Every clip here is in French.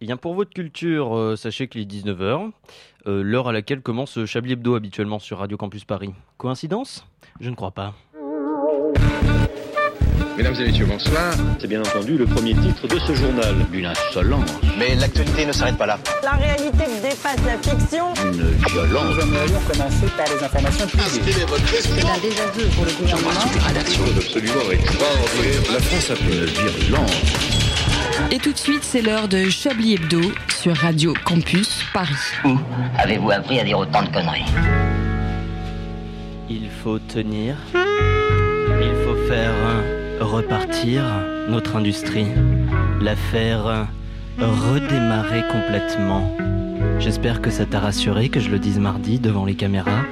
Eh bien, pour votre culture, euh, sachez qu'il est 19h, euh, l'heure à laquelle commence Chablis Hebdo habituellement sur Radio Campus Paris. Coïncidence? Je ne crois pas. Mesdames et messieurs, bonsoir. C'est bien entendu le premier titre de ce journal. Une insolence. Mais l'actualité ne s'arrête pas là. La réalité dépasse la fiction. Une violence. Nous aimerions commencer par les informations privées. C'est un désaveu pour le gouvernement. absolument extraordinaire. La France a fait une virulence. Et tout de suite, c'est l'heure de Chablis Hebdo sur Radio Campus Paris. Où avez-vous appris à dire autant de conneries Il faut tenir. Il faut faire repartir notre industrie. La faire redémarrer complètement. J'espère que ça t'a rassuré que je le dise mardi devant les caméras.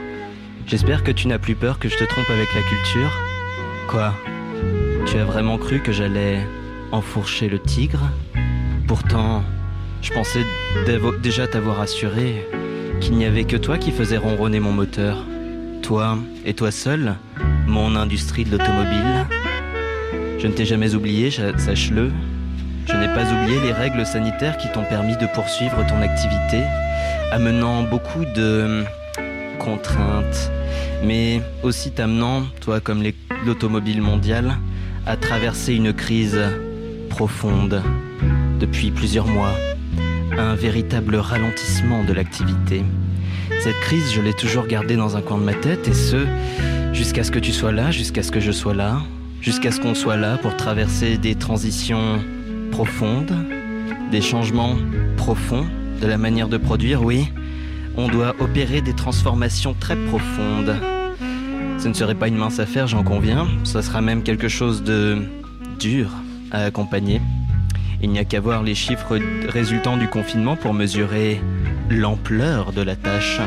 J'espère que tu n'as plus peur que je te trompe avec la culture. Quoi? Tu as vraiment cru que j'allais enfourcher le tigre Pourtant, je pensais déjà t'avoir assuré qu'il n'y avait que toi qui faisais ronronner mon moteur. Toi et toi seul, mon industrie de l'automobile. Je ne t'ai jamais oublié, sache-le. Je n'ai pas oublié les règles sanitaires qui t'ont permis de poursuivre ton activité, amenant beaucoup de contraintes, mais aussi t'amenant, toi comme l'automobile mondiale, à traverser une crise profonde depuis plusieurs mois, un véritable ralentissement de l'activité. Cette crise, je l'ai toujours gardée dans un coin de ma tête, et ce, jusqu'à ce que tu sois là, jusqu'à ce que je sois là, jusqu'à ce qu'on soit là pour traverser des transitions profondes, des changements profonds de la manière de produire, oui. On doit opérer des transformations très profondes. Ce ne serait pas une mince affaire, j'en conviens. Ça sera même quelque chose de dur à accompagner. Il n'y a qu'à voir les chiffres résultant du confinement pour mesurer l'ampleur de la tâche.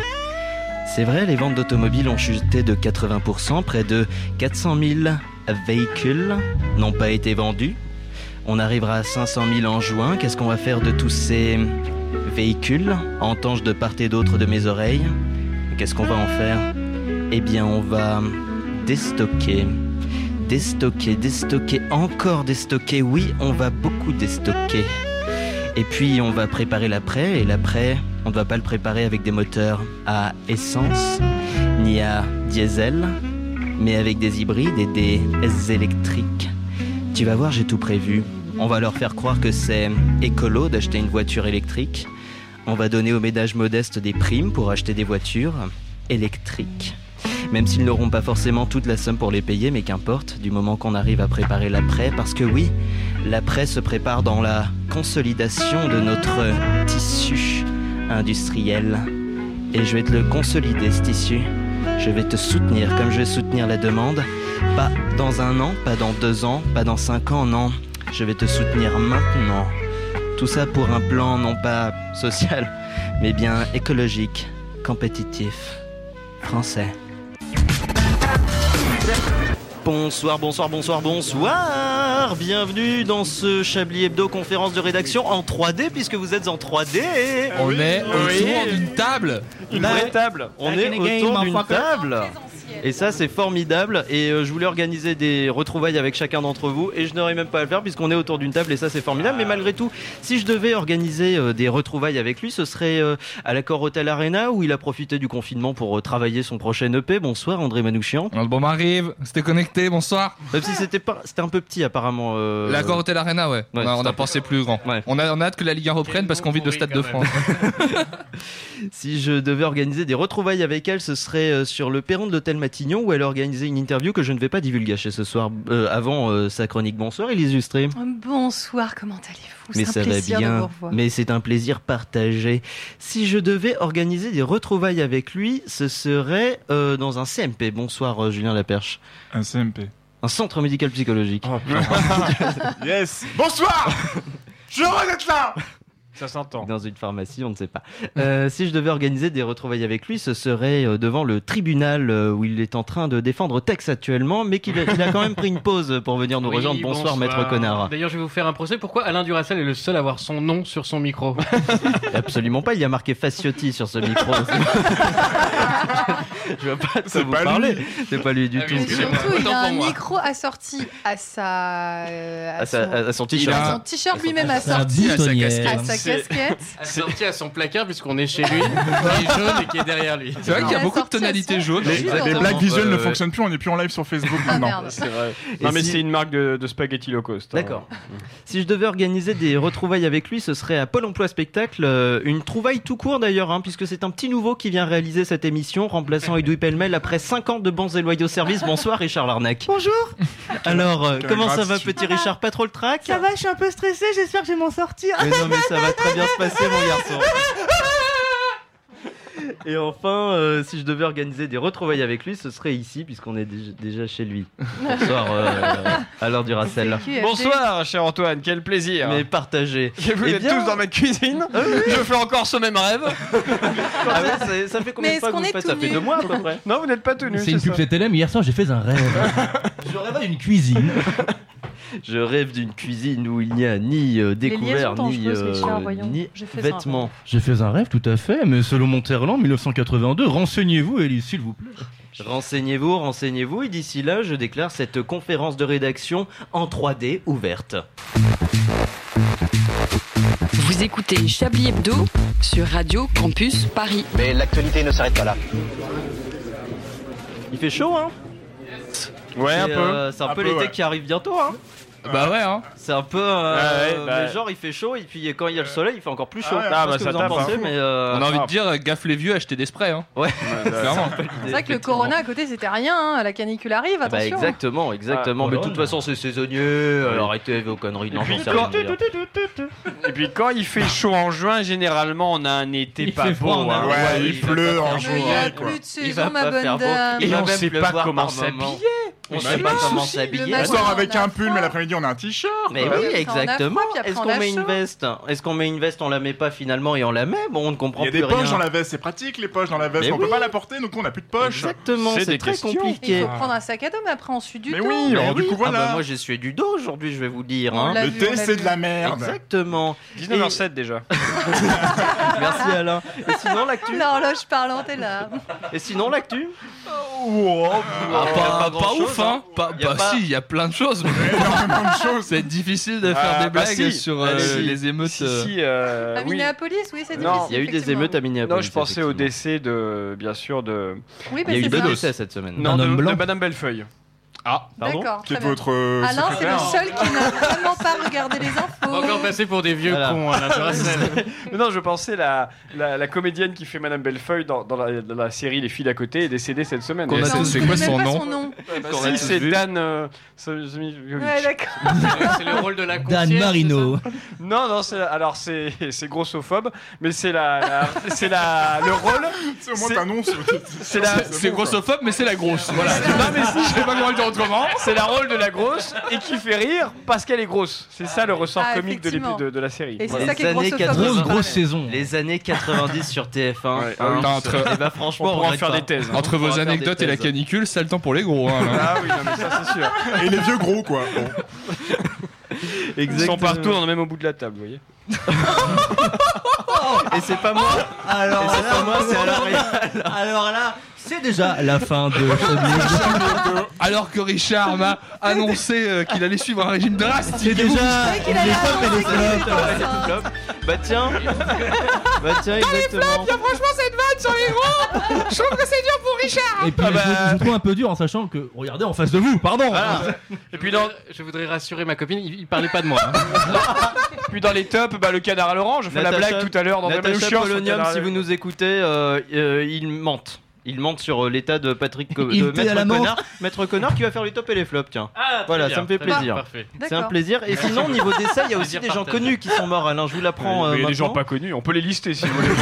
C'est vrai, les ventes d'automobiles ont chuté de 80%, près de 400 000 véhicules n'ont pas été vendus. On arrivera à 500 000 en juin. Qu'est-ce qu'on va faire de tous ces véhicules Entends-je de part et d'autre de mes oreilles? Qu'est-ce qu'on va en faire? Eh bien, on va déstocker. Déstocker, déstocker, encore déstocker. Oui, on va beaucoup déstocker. Et puis, on va préparer l'après. Et l'après, on ne va pas le préparer avec des moteurs à essence, ni à diesel, mais avec des hybrides et des électriques. Tu vas voir, j'ai tout prévu. On va leur faire croire que c'est écolo d'acheter une voiture électrique. On va donner aux ménages modestes des primes pour acheter des voitures électriques. Même s'ils n'auront pas forcément toute la somme pour les payer, mais qu'importe, du moment qu'on arrive à préparer l'après, parce que oui, l'après se prépare dans la consolidation de notre tissu industriel. Et je vais te le consolider, ce tissu. Je vais te soutenir comme je vais soutenir la demande. Pas dans un an, pas dans deux ans, pas dans cinq ans, non. Je vais te soutenir maintenant. Tout ça pour un plan non pas social, mais bien écologique, compétitif, français. Bonsoir, bonsoir, bonsoir, bonsoir. Bienvenue dans ce Chablis Hebdo conférence de rédaction en 3D puisque vous êtes en 3D On est Oui. autour d'une table. Une vraie table. On est autour d'une table et ça c'est formidable et euh, je voulais organiser des retrouvailles avec chacun d'entre vous et je n'aurais même pas à le faire puisqu'on est autour d'une table et ça c'est formidable mais malgré tout si je devais organiser euh, des retrouvailles avec lui ce serait euh, à l'accord Hotel Arena où il a profité du confinement pour euh, travailler son prochain EP. Bonsoir André Manouchian. Bon, m'arrive. C'était connecté. Bonsoir. Même si c'était pas c'était un peu petit apparemment. euh, L'accord Hotel Arena, ouais. Ouais, on a, on pensé plus grand. Ouais. On, a, on a hâte que la Ligue 1 reprenne parce qu'on vit de Stade de France. Si je devais organiser des retrouvailles avec elle, ce serait euh, sur le perron de l'hôtel Matignon où elle organisait une interview que je ne vais pas divulgacher ce soir euh, avant euh, sa chronique. Bonsoir Elise Justré. Bonsoir, comment allez-vous? Mais C'est ça un va plaisir de vous bien. revoir. Mais c'est un plaisir partagé. Si je devais organiser des retrouvailles avec lui, ce serait euh, dans un CMP. Bonsoir euh, Julien Laperche. Un CMP. Un centre médical psychologique. Yes Bonsoir Je heureux d'être là Ça s'entend. Dans une pharmacie, on ne sait pas. Euh, si je devais organiser des retrouvailles avec lui, ce serait euh, devant le tribunal euh, où il est en train de défendre Tex actuellement, mais qu'il a, il a quand même pris une pause pour venir nous Oui, rejoindre. Bonsoir, maître connard. D'ailleurs, je vais vous faire un procès. Pourquoi Alain Duracell est le seul à avoir son nom sur son micro? Absolument pas, il y a marqué Faciotti sur ce micro. Je vois pas de C'est quoi vous pas parler. C'est pas lui du Ah tout. surtout, il a un micro assorti à sa. euh, à son- son Il t-shirt. a- son t-shirt lui-même assorti à sa casquette. Assorti à son placard puisqu'on est chez lui, qui est jaune et qui est derrière lui. C'est vrai qu'il y a beaucoup de tonalités jaunes. Les- blagues visuelles ne fonctionnent plus, on n'est plus en live sur Facebook Ah maintenant. C'est vrai. Non, mais c'est une marque de, de spaghetti low cost. hein. D'accord. Si je devais organiser des retrouvailles avec lui, ce serait à Pôle emploi spectacle. euh, une trouvaille tout court d'ailleurs, hein, puisque c'est un petit nouveau qui vient réaliser cette émission, remplaçant Edoui Pellemel après 5 ans de bons et loyaux services. Bonsoir Richard Larnac. Bonjour, Alors, euh, comment ça va petit Richard? Pas trop le trac? Ça va, je suis un peu stressé, j'espère que je vais m'en sortir. Mais non mais ça va très bien se passer mon garçon. Et enfin, euh, si je devais organiser des retrouvailles avec lui, ce serait ici, puisqu'on est déjà, déjà chez lui. Bonsoir euh, à l'heure du Racel. Bonsoir, cher Antoine, quel plaisir. Mais partagé. Vous Eh êtes bien- tous dans ma cuisine. Je fais encore ce même rêve. Ah ouais, ça, ça fait combien Mais de fois que qu'on le est faites tout Ça fait nus deux mois à peu près. Non, vous n'êtes pas tenus. C'est une pub ça. CTLM. Hier soir, j'ai fait un rêve. je rêvais d'une cuisine. Je rêve d'une cuisine où il n'y a ni euh, découvert, ni, euh, ni vêtements. J'ai fait un rêve, tout à fait, mais selon Monterland 1982, renseignez-vous, Elise, s'il vous plaît. Renseignez-vous, renseignez-vous, et d'ici là, je déclare cette conférence de rédaction en 3D ouverte. Vous écoutez Chablis Hebdo sur Radio Campus Paris. Mais l'actualité ne s'arrête pas là. Il fait chaud, hein? Ouais, un C'est, peu. euh, C'est un, Un peu peu, l'été ouais. qui arrive bientôt, hein Bah ouais, hein. C'est un peu. euh, Ouais, ouais, bah- mais genre, il fait chaud, et puis quand il y a le soleil, il fait encore plus chaud. Ah ouais, Je sais ah pas bah, ce que ça vous en tape, pensez, hein. mais. euh, On a envie de dire, euh, gaffe les vieux, achetez des sprays. Hein. Ouais, Clairement. C'est vrai que le corona à côté c'était rien, hein. la canicule arrive, Ah bah attention. exactement, exactement. Ah, mais de toute façon, c'est saisonnier. Alors arrêtez vos conneries. Non, puis j'en sais rien dire. Et puis quand il fait chaud en juin, généralement on a un été Il pas fait beau. froid en hein. Ouais, Ouais, il pleut en il n'y a quoi. plus de Il va saison, ma pas bonne faire beau. dame. Et Il va on même sait pas pleuvoir comment par moment. s'habiller. On sait pas comment s'habiller. le On sort avec un pull, mais l'après-midi on a un t-shirt. Mais oui, après, on a exactement. Est-ce on qu'on met une veste? Est-ce qu'on met une veste, on la met pas finalement et on la met? Bon, on ne comprend Il y a plus des rien. poches dans la veste, c'est pratique les poches dans la veste. Mais on peut oui. pas la porter, donc on n'a plus de poches. Exactement, C'est très questions. Il compliqué. faut prendre un sac à dos, mais après on suit du Mais dos. oui, Mais alors du oui. coup Ah bah, voilà. moi j'ai sué du dos aujourd'hui, je vais vous dire. Hein. Le thé c'est de la merde. Exactement. 19h07 déjà. Merci Alain. Et sinon l'actu? L'horloge parlante est là. Et sinon l'actu? Ah, pas, pas grand-chose, ouf, hein. Pas, a bah pas- si, il y a plein de choses. De choses. C'est difficile de faire Ah, des bah blagues si. sur euh, si. les émeutes. Si, euh. si, euh, À oui. Minneapolis, oui, c'est Non. difficile. Il y a eu des effectivement. émeutes à Minneapolis. Non, je pensais au effectivement. décès de, bien sûr, de. Oui, Il mais y a eu c'est deux ça. décès cette semaine. Non, de, homme blanc. de Madame Bellefeuille. Ah, Pardon D'accord. Qui est très bien. votre euh, Alain, c'est le secrétaire seul qui n'a vraiment pas regardé les On va encore infos. passer pour des vieux Voilà. cons, Alain Duracell. Mais non, je pensais la, la, la comédienne qui fait Madame Bellefeuille dans, dans, la, dans la série Les filles d'à côté est décédée cette semaine. Qu'on a Et- tous- Non, c'est je quoi son pas nom son nom. Bah, qu'on a si, tous c'est vu. Dan euh, Samiovic. Ouais, d'accord. C'est le- rôle de la Dan concierge, Marino. Non, non, c'est alors c'est c'est grossophobe, mais c'est la, la- c'est la le rôle, C'est au moins C'est- t'annonces. c'est la c'est grossophobe, mais c'est la grosse. Voilà. non, mais si, je sais pas comment le dire autrement. c'est la rôle de la grosse et qui fait rire parce qu'elle est grosse. C'est ça le ressort Ah, comique de, effectivement. de, de la série. Et c'est Les ça qui est années grossophobe. 80. Grosse, grosse saison. Les années 90 sur TF1. Ouais, hein. ah oui, entre, Et bah franchement, On pourra en regrette faire pas. des thèses. entre On pourra vos faire des anecdotes et la thèses. canicule, ça le temps pour les gros. Hein, là. Ah oui, non, mais ça c'est sûr. Et les vieux gros quoi. Bon. Ils sont partout, on est même au bout de la table, vous voyez. Et c'est pas moi. Alors Et c'est pas moi, c'est Alain Réal. Alors là, c'est déjà la fin de. Alors que Richard m'a annoncé euh, qu'il allait suivre un régime drastique. C'est déjà qu'il allait allait flops. faire ça. Flop. Bah tiens. Bah tiens, exactement. franchement cette vanne sur les gros, je trouve que c'est dur pour Richard. Et puis Ah bah. je, je trouve un peu dur en sachant que regardez en face de vous, pardon. Et puis dans, Je voudrais rassurer ma copine, il, il parlait pas de moi. hein. puis dans les tops, bah, le canard à l'orange. Je fais la Natacha- blague tout à l'heure dans Natacha Polonium, si vous nous écoutez, euh, euh, il mente. Il mente sur euh, l'état de Patrick Co- Il de était à la Maître. Connard, Maître Connard qui va faire les tops et les flops, tiens. Ah, Voilà, bien, ça me fait plaisir. C'est un plaisir. Et sinon, au niveau décès, il y a aussi des gens connus qui sont morts. Alain, je vous l'apprends. euh, Mais il y a des gens pas connus, on peut les lister si vous voulez.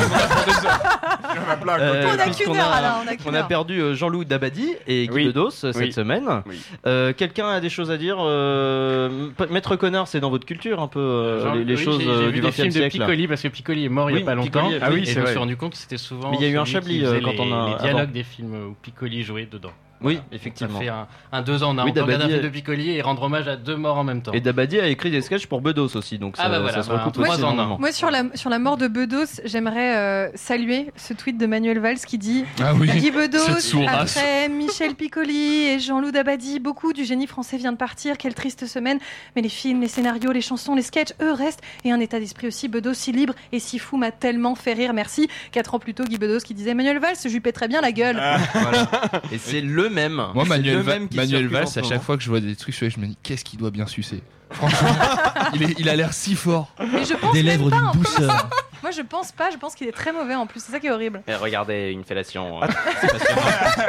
Euh, On a qu'une heure, Alain, on perdu euh, Jean-Loup Dabadi et Guy euh, cette Oui. semaine. Oui. Euh, Quelqu'un a des choses à dire euh, Maître Connard, c'est dans votre culture un peu euh, Genre, les, les oui, choses j'ai- j'ai vu du des 20 films e de siècle. Piccoli parce que Piccoli est mort il y a pas longtemps. ah oui, c'est je me suis rendu compte que c'était souvent. Mais il y a eu un Chablis, quand on a-. dialogues des films où Piccoli jouait dedans. Oui, effectivement. fait un, un deux ans, on a Oui, un Dabadi, film de Piccoli et rendre hommage à deux morts en même temps. Et Dabadi a écrit des sketchs pour Bedos aussi, donc Ah ça, bah voilà, ça se bah, recoupe trois aussi en un. énormément. Moi, sur la, sur la mort de Bedos, j'aimerais euh, saluer ce tweet de Manuel Valls qui dit Ah oui, Guy Bedos, après Michel Piccoli et Jean-Loup Dabadi, beaucoup du génie français vient de partir. Quelle triste semaine. Mais les films, les scénarios, les chansons, les sketchs, eux restent. Et un état d'esprit aussi. Bedos si libre et si fou m'a tellement fait rire. Merci. Quatre ans plus tôt, Guy Bedos qui disait Manuel Valls, je lui pèterais très bien la gueule. Voilà. Et c'est le même. Moi, Manuel, Va- Valls, à chaque fois que je vois des trucs je me dis qu'est-ce qu'il doit bien sucer. Franchement, il, est- il a l'air si fort. Mais je pense Des lèvres pas, d'une douceur. Moi, je pense pas. Je pense qu'il est très mauvais en plus. C'est ça qui est horrible. Et regardez une fellation. euh, c'est passionnant.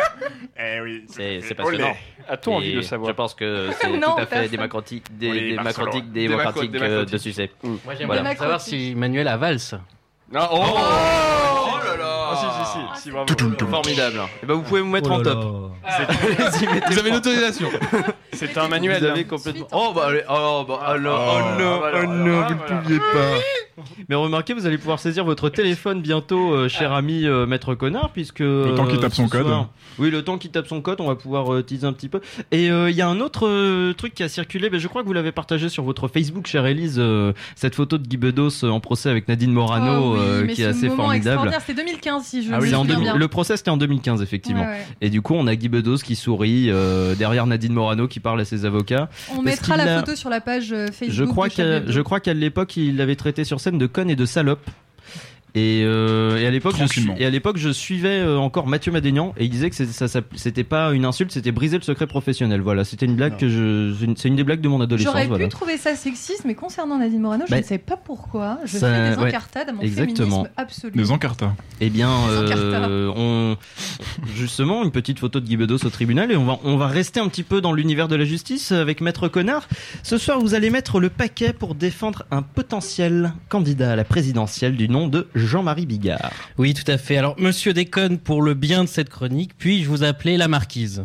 Eh oui. C'est passionnant. A-t-on envie de savoir Je pense que c'est tout à fait démocratique, des, Oui, démocratique, euh, démocratique. de succès. Moi, j'aimerais Voilà. bien savoir si Manuel a valse. Non, oh, Oh là là si, si, bravo. Formidable. Et ben vous pouvez vous mettre Oh en top. mettez- Vous avez l'autorisation. C'est un manuel. Vous avez hein. complètement. Oh bah allez, oh bah alors, oh non, oh non, vous ne voilà. pouviez pas. Mais remarquez, vous allez pouvoir saisir votre téléphone bientôt, euh, cher ami euh, Maître Connard, puisque. Le temps qu'il tape son code. Oui, le temps qu'il tape son code, on va pouvoir euh, teaser un petit peu. Et euh, il y a un autre euh, truc qui a circulé, mais je crois que vous l'avez partagé sur votre Facebook, chère Elise, euh, cette photo de Guy Bedos euh, en procès avec Nadine Morano, Oh euh, qui est assez formidable. C'était 2015, si je Ah me oui, c'est en souviens 2000 bien. le procès c'était en 2015 effectivement. Ouais, ouais. Et du coup on a Guy Bedos qui sourit euh, derrière Nadine Morano qui parle à ses avocats. On mettra la a- photo sur la page euh, Facebook. Crois qu'à je crois qu'à l'époque il l'avait traité sur scène de conne et de salope. Et, euh, et à l'époque, je, et à l'époque, je suivais euh, encore Mathieu Madénian et il disait que c'était pas une insulte, c'était briser le secret professionnel. Voilà, c'était une blague que je, c'est une- des blagues de mon adolescence. J'aurais voilà. pu trouver ça sexiste, mais concernant Nadine Morano, je Bah, ne sais pas pourquoi. Je ça- fais des ouais, encartades à mon exactement. féminisme absolu. Des encartas. Eh bien, euh, on, justement, une petite photo de Guy Bedos au tribunal et on va, on va rester un petit peu dans l'univers de la justice avec Maître Connard. Ce soir, vous allez mettre le paquet pour défendre un potentiel candidat à la présidentielle du nom de Jean-Marie Bigard. Oui, tout à fait. Alors, monsieur déconne pour le bien de cette chronique, puis-je vous appeler la marquise?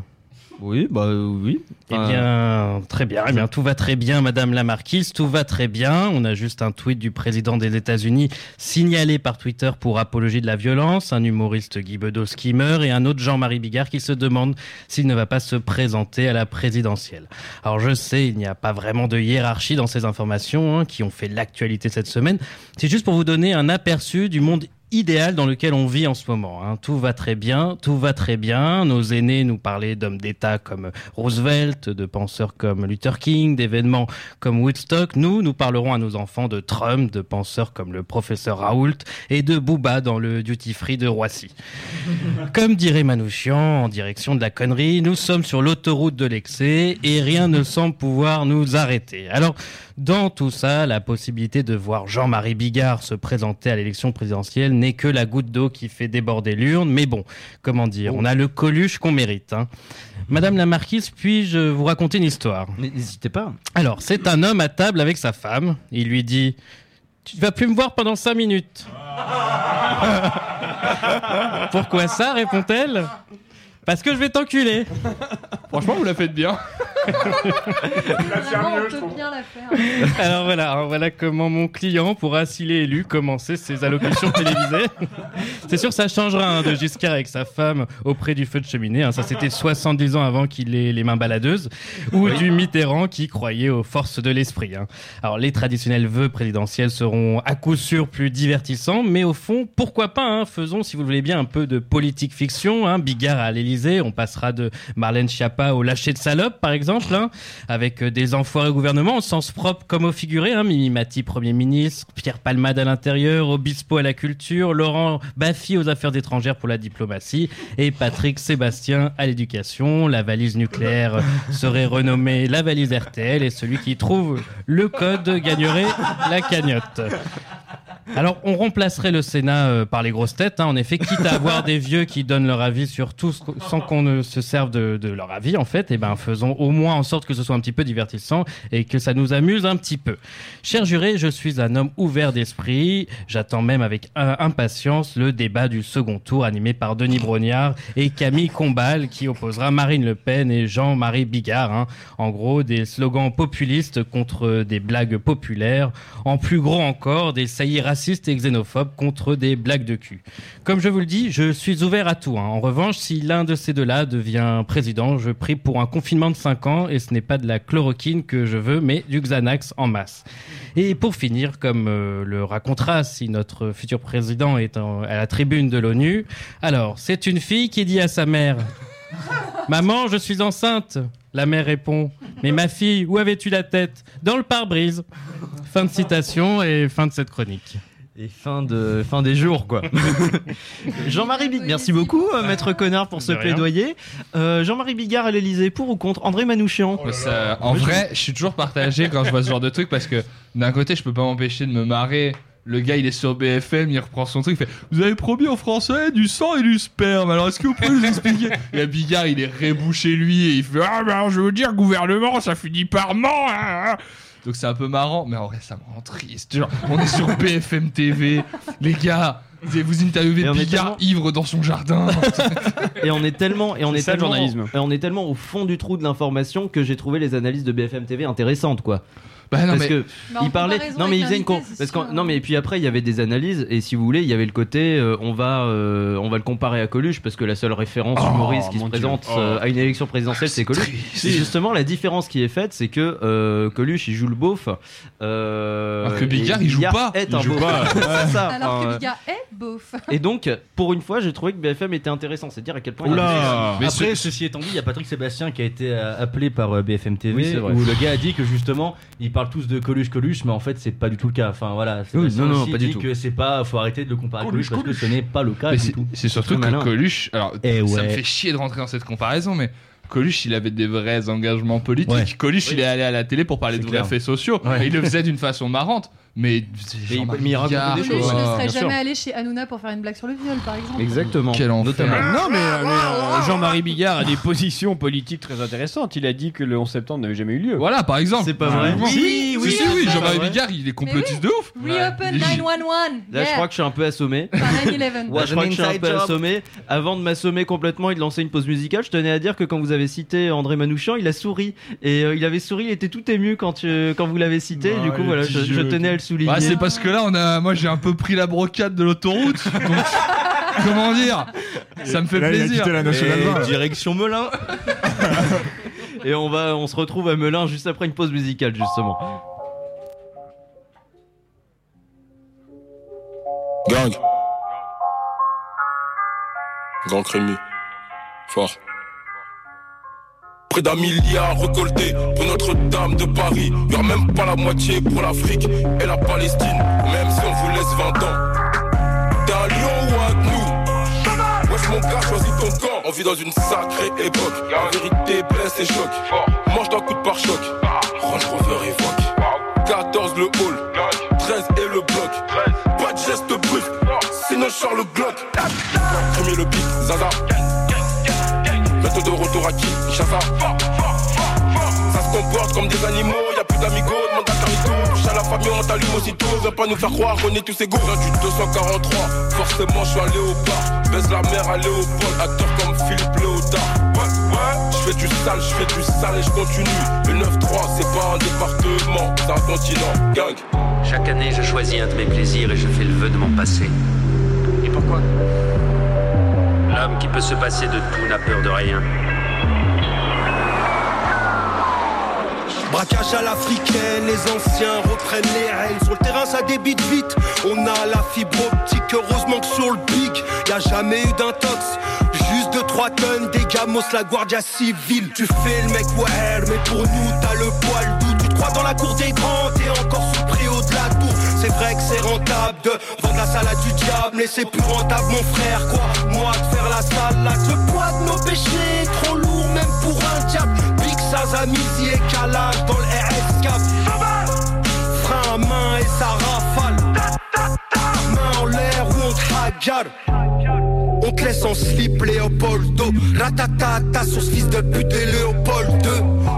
Oui, bah oui. Eh bien, très bien. Eh bien, tout va très bien, Madame la Marquise. Tout va très bien. On a juste un tweet du président des États-Unis signalé par Twitter pour apologie de la violence, un humoriste Guy Bedos qui meurt et un autre Jean-Marie Bigard qui se demande s'il ne va pas se présenter à la présidentielle. Alors, je sais, il n'y a pas vraiment de hiérarchie dans ces informations hein, qui ont fait l'actualité cette semaine. C'est juste pour vous donner un aperçu du monde idéal dans lequel on vit en ce moment. hein. Tout va très bien, tout va très bien. Nos aînés nous parlaient d'hommes d'État comme Roosevelt, de penseurs comme Luther King, d'événements comme Woodstock. Nous, nous parlerons à nos enfants de Trump, de penseurs comme le professeur Raoult et de Booba dans le duty free de Roissy. Comme dirait Manouchian, en direction de la connerie, nous sommes sur l'autoroute de l'excès et rien ne semble pouvoir nous arrêter. Alors, dans tout ça, la possibilité de voir Jean-Marie Bigard se présenter à l'élection présidentielle n'est que la goutte d'eau qui fait déborder l'urne. Mais bon, comment dire, on a le coluche qu'on mérite. hein. Madame la marquise, puis-je vous raconter une histoire? N'hésitez pas. Alors, c'est un homme à table avec sa femme. Il lui dit Tu ne vas plus me voir pendant cinq minutes. Pourquoi ça? répond-elle Parce que je vais t'enculer. Franchement, vous la faites bien. Vraiment, on peut bien la faire. Alors voilà, alors voilà comment mon client pourra, s'il est élu, commencer ses allocutions télévisées. C'est sûr, ça changera hein, de Giscard avec sa femme auprès du feu de cheminée. hein. Ça, c'était 70 ans avant qu'il ait les mains baladeuses. Ou du Mitterrand qui croyait aux forces de l'esprit. hein. Alors, les traditionnels vœux présidentiels seront à coup sûr plus divertissants. Mais au fond, pourquoi pas hein, Faisons, si vous le voulez bien, un peu de politique fiction. Hein. Bigard à l'Élysée, on passera de Marlène Schiappa au lâcher de salope, par exemple. Hein, avec euh, des enfoirés au gouvernement, au sens propre comme au figuré. Hein, Mimi Mati, Premier ministre, Pierre Palmade à l'intérieur, Obispo à la culture, Laurent Baffy aux affaires étrangères pour la diplomatie et Patrick Sébastien à l'éducation. La valise nucléaire serait renommée la valise RTL et celui qui trouve le code gagnerait la cagnotte. Alors, on remplacerait le Sénat euh, par les grosses têtes, hein, en effet, quitte à avoir des vieux qui donnent leur avis sur tout ce qu- sans qu'on ne se serve de, de leur avis, en fait, et ben faisons au moins en sorte que ce soit un petit peu divertissant et que ça nous amuse un petit peu. Cher juré, je suis un homme ouvert d'esprit, j'attends même avec euh, impatience le débat du second tour animé par Denis Brognard et Camille Combal qui opposera Marine Le Pen et Jean-Marie Bigard. hein. En gros, des slogans populistes contre des blagues populaires. En plus gros encore, des saillies raciste et xénophobe contre des blagues de cul. Comme je vous le dis, je suis ouvert à tout. hein. En revanche, si l'un de ces deux-là devient président, je prie pour un confinement de 5 ans et ce n'est pas de la chloroquine que je veux, mais du Xanax en masse. Et pour finir, comme euh, le racontera si notre futur président est à la tribune de l'ONU, alors c'est une fille qui dit à sa mère Maman, je suis enceinte. La mère répond Mais ma fille, où avais-tu la tête? Dans le pare-brise. Fin de citation et fin de cette chronique. Et fin, de, fin des jours, quoi. Jean-Marie Bigard, merci beaucoup, euh, maître connard, pour ce rien. plaidoyer. Euh, Jean-Marie Bigard à l'Elysée, pour ou contre? André Manouchian ça- en vrai, je suis toujours partagé quand je vois ce genre de truc parce que d'un côté, je peux pas m'empêcher de me marrer. Le gars, il est sur BFM, il reprend son truc, il fait Vous avez promis aux Français du sang et du sperme, alors est-ce que vous pouvez nous expliquer Et là, Bigard, il est rebouché lui et il fait Ah, ben je veux dire, gouvernement, ça finit par non hein, hein. Donc c'est un peu marrant, mais en vrai, ça me rend triste. Genre, on est sur BFM TV, les gars, vous vous interviewez Bigard tellement- ivre dans son jardin. et on est tellement et on est, tellement journalisme. et on est tellement au fond du trou de l'information que j'ai trouvé les analyses de BFM TV intéressantes quoi. Bah non, parce mais- que Bah, il parlait non mais il faisait une con- parce non mais et puis après il y avait des analyses et si vous voulez il y avait le côté euh, on va euh, on va le comparer à Coluche parce que la seule référence Oh, humoriste qui se présente Oh. euh, à une élection présidentielle c'est Coluche et justement la différence qui est faite c'est que euh, Coluche il joue le beauf euh, Alors que Bigard, il joue pas. est Il un joue beauf. pas. c'est ça Alors Enfin, que Bigard est beauf. et donc, pour une fois, j'ai trouvé que BFM était intéressant. C'est dire à quel point. il Oula Mais Après, ceci étant dit, il y a Patrick Sébastien qui a été appelé par BFM TV, Oui, c'est vrai. où le gars a dit que justement, ils tous de Coluche, Coluche, mais en fait, c'est pas du tout le cas. Enfin voilà, Oui, non, non, pas du tout. que c'est pas, faut arrêter de le comparer Coluche, à Coluche, parce que ce n'est pas le cas Mais du c'est- tout. c'est surtout que. Coluche, alors Eh ça ouais. me fait chier de rentrer dans cette comparaison, mais Coluche, il avait des vrais engagements politiques. Ouais. Coluche, il est allé à la télé pour parler de clair. vrais faits sociaux. Ouais. Et il le faisait d'une façon marrante. Mais, il- Jean-Marie mais il raconte Bigard, des choses. ne bien jamais allé chez Hanouna pour faire une blague sur le viol, par exemple. Exactement. Quel. Notamment. Non, mais, mais, euh, Jean-Marie Bigard a des positions politiques très intéressantes. Il a dit que le 11 septembre n'avait jamais eu lieu. Voilà, par exemple. C'est pas vrai. Oui, Si, oui, si, oui, c'est Jean-Marie. Bigard, il est complotiste de ouf. Reopen Ouais. 911. Là, je crois que je suis un peu assommé. Par 9-11. Là, je crois que je suis un peu assommé. Avant de m'assommer complètement et de lancer une pause musicale, je tenais à dire que quand vous avez cité André Manouchian, il a souri. Et euh, il avait souri, il était tout ému quand, tu- quand vous l'avez cité. Ouais, du coup, voilà, je, tenais à le souligner. Bah, c'est parce que là, on a, moi, j'ai un peu pris la brocade de l'autoroute. donc, comment dire? Ça me fait Là, il a plaisir. quitté la nationale Et 20, là. direction Melun. et on va, on se retrouve à Melun juste après une pause musicale justement. Gang. Gang Rémi. Fort. Près d'un milliard récolté pour Notre-Dame de Paris. Y'aura même pas la moitié pour l'Afrique et la Palestine. Même si on vous laisse 20 ans. T'es un lion ou un nous Wesh mon gars, choisis ton camp. On vit dans une sacrée époque. La vérité blesse et choque. Mange d'un coup de pare-choc. Range Rover évoque. 14 le hall. Sors le Glock. Premier le beat, Zaza. Bientôt de retour à qui? Chaza. Ça se comporte comme des animaux, y a plus d'amigos, demande à Carlito. Touche à la famille, on t'allume aussitôt. Viens pas nous faire croire qu'on est tous égaux. Viens du 243, forcément je suis un léopard. Baisse la mer à Léopold, acteur comme Philippe Léotard. Je fais du sale, je fais du sale et je continue. Le 9-3, c'est pas un département, c'est un continent. Gang. Chaque année, je choisis un de mes plaisirs et je fais le vœu de mon passé. L'homme qui peut se passer de tout n'a peur de rien. Braquage à l'africaine, les anciens reprennent les rênes. Sur le terrain, ça débite vite. On a la fibre optique, heureusement que sur le big, y a jamais eu d'intox. Juste de 3 tonnes, des gamos, la Guardia civile. Tu fais le mec, ouais, mais pour nous, t'as le poil doux. Tu te crois dans la cour des grands, t'es encore sous le préau de la tour. C'est vrai que c'est rentable de vendre la salade du diable, mais c'est plus rentable, mon frère, quoi. Moi, de faire la salade, le poids de nos péchés, trop lourd, même pour un diable. Big Sazamizi et calage dans le RS4. Frein à main et ça rafale. Main en l'air ou on te. On te laisse en slip, Léopoldo. Ratatata sur ce fils de pute et Léopold 2.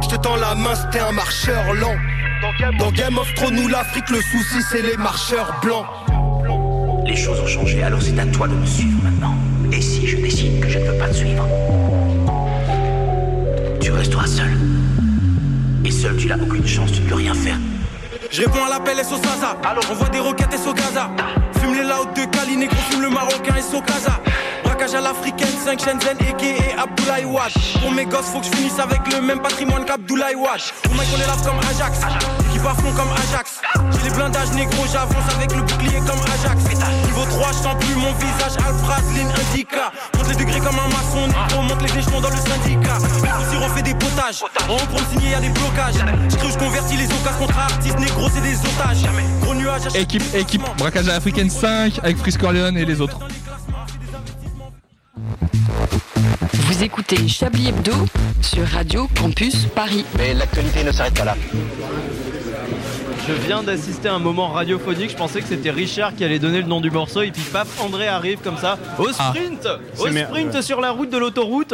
Je te tends la main, c'était un marcheur lent. Dans Game of Thrones ou l'Afrique, le souci c'est les marcheurs blancs. Les choses ont changé, alors c'est à toi de me suivre maintenant. Et si je décide que je ne veux pas te suivre Tu resteras seul. Et seul, tu n'as aucune chance de ne plus rien faire. Je réponds à l'appel SO Saza. On voit des roquettes SO Gaza. Fume les louds de Cali, négro, fume le marocain SO Gaza. Braquage à l'africaine, 5 Shenzhen, Eke et Abdoulaye Wade. Pour mes gosses, faut que je finisse avec le même patrimoine qu'Abdoulaye mec, on est là comme Ajax. Va fond comme Ajax. J'ai les blindages négro, j'avance avec le bouclier comme Ajax. Niveau 3, je sens plus mon visage. Alpraz, ligne indica. Monte les degrés comme un maçon. Négro, monte les échelons dans le syndicat. Si on fait des potages. Haut pour me signer, y'a des blocages. J'écris, je convertis les occasions contre artistes. Négro, c'est des otages. Gros Équipe, équipe, braquage à l'africaine 5 avec Frisco Orléans et les autres. Vous écoutez Chablis Hebdo sur Radio Campus Paris. Mais l'actualité ne s'arrête pas là. Je viens d'assister à un moment radiophonique, je pensais que c'était Richard qui allait donner le nom du morceau et puis paf, André arrive comme ça, au sprint Au sprint sur la route de l'autoroute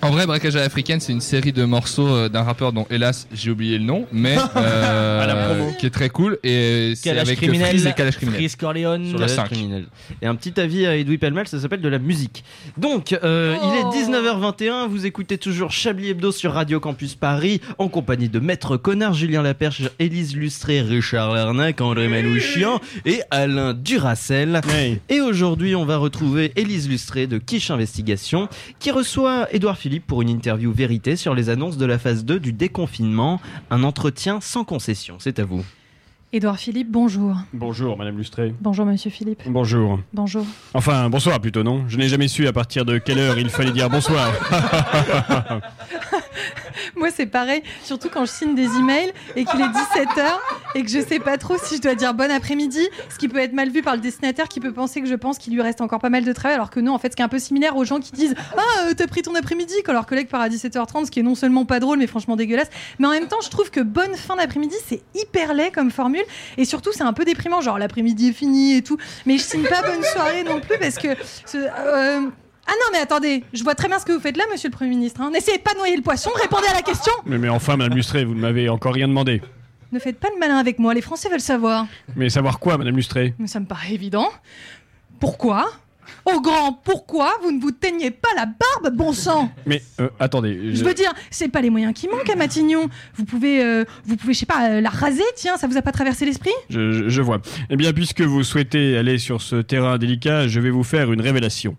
En vrai, Braquage à l'africaine, c'est une série de morceaux euh, d'un rappeur dont, hélas, j'ai oublié le nom, mais euh, À la promo. qui est très cool. Et c'est avec criminel, Freeze et Calage criminel. Freeze Corleone, Sur la Calage 5. criminel. Et un petit avis à Edoui Pellemel, ça s'appelle de la musique. Donc, euh, il est 19h21, vous écoutez toujours Chablis Hebdo sur Radio Campus Paris, en compagnie de Maître Connard, Julien Laperche, Élise Lustré, Richard Lernac, André Manouchian et Alain Duracel. Et aujourd'hui, on va retrouver Élise Lustré de Quiche Investigation, qui reçoit Édouard Philippe pour une interview vérité sur les annonces de la phase 2 du déconfinement, un entretien sans concession. C'est à vous. Édouard Philippe, bonjour. Bonjour, Madame Lustré. Bonjour, monsieur Philippe. Bonjour. Bonjour. Enfin, bonsoir plutôt, non? Je n'ai jamais su à partir de quelle heure il fallait dire bonsoir. Moi, c'est pareil, surtout quand je signe des emails et qu'il est 17h et que je sais pas trop si je dois dire bon après-midi, ce qui peut être mal vu par le destinataire qui peut penser que je pense qu'il lui reste encore pas mal de travail, alors que non, en fait, ce qui est un peu similaire aux gens qui disent Ah, euh, t'as pris ton après-midi quand leur collègue part à 17h30, ce qui est non seulement pas drôle, mais franchement dégueulasse. Mais en même temps, je trouve que bonne fin d'après-midi, c'est hyper laid comme formule et surtout, c'est un peu déprimant, genre l'après-midi est fini et tout. Mais je signe pas bonne soirée non plus parce que. euh, ah non, mais attendez, je vois très bien ce que vous faites là, monsieur le Premier ministre. hein. N'essayez pas de noyer le poisson, répondez à la question. mais, mais enfin, Madame Lustré, vous ne m'avez encore rien demandé. Ne faites pas le malin avec moi, les Français veulent savoir. Mais savoir quoi, Madame Lustré? Mais ça me paraît évident. Pourquoi? Au grand pourquoi vous ne vous teignez pas la barbe, bon sang Mais euh, attendez. Je veux dire, c'est pas les moyens qui manquent à Matignon. Vous pouvez, euh, vous pouvez, je sais pas, euh, la raser, tiens, ça vous a pas traversé l'esprit? Je, je- je vois. Eh bien, puisque vous souhaitez aller sur ce terrain délicat, je vais vous faire une révélation.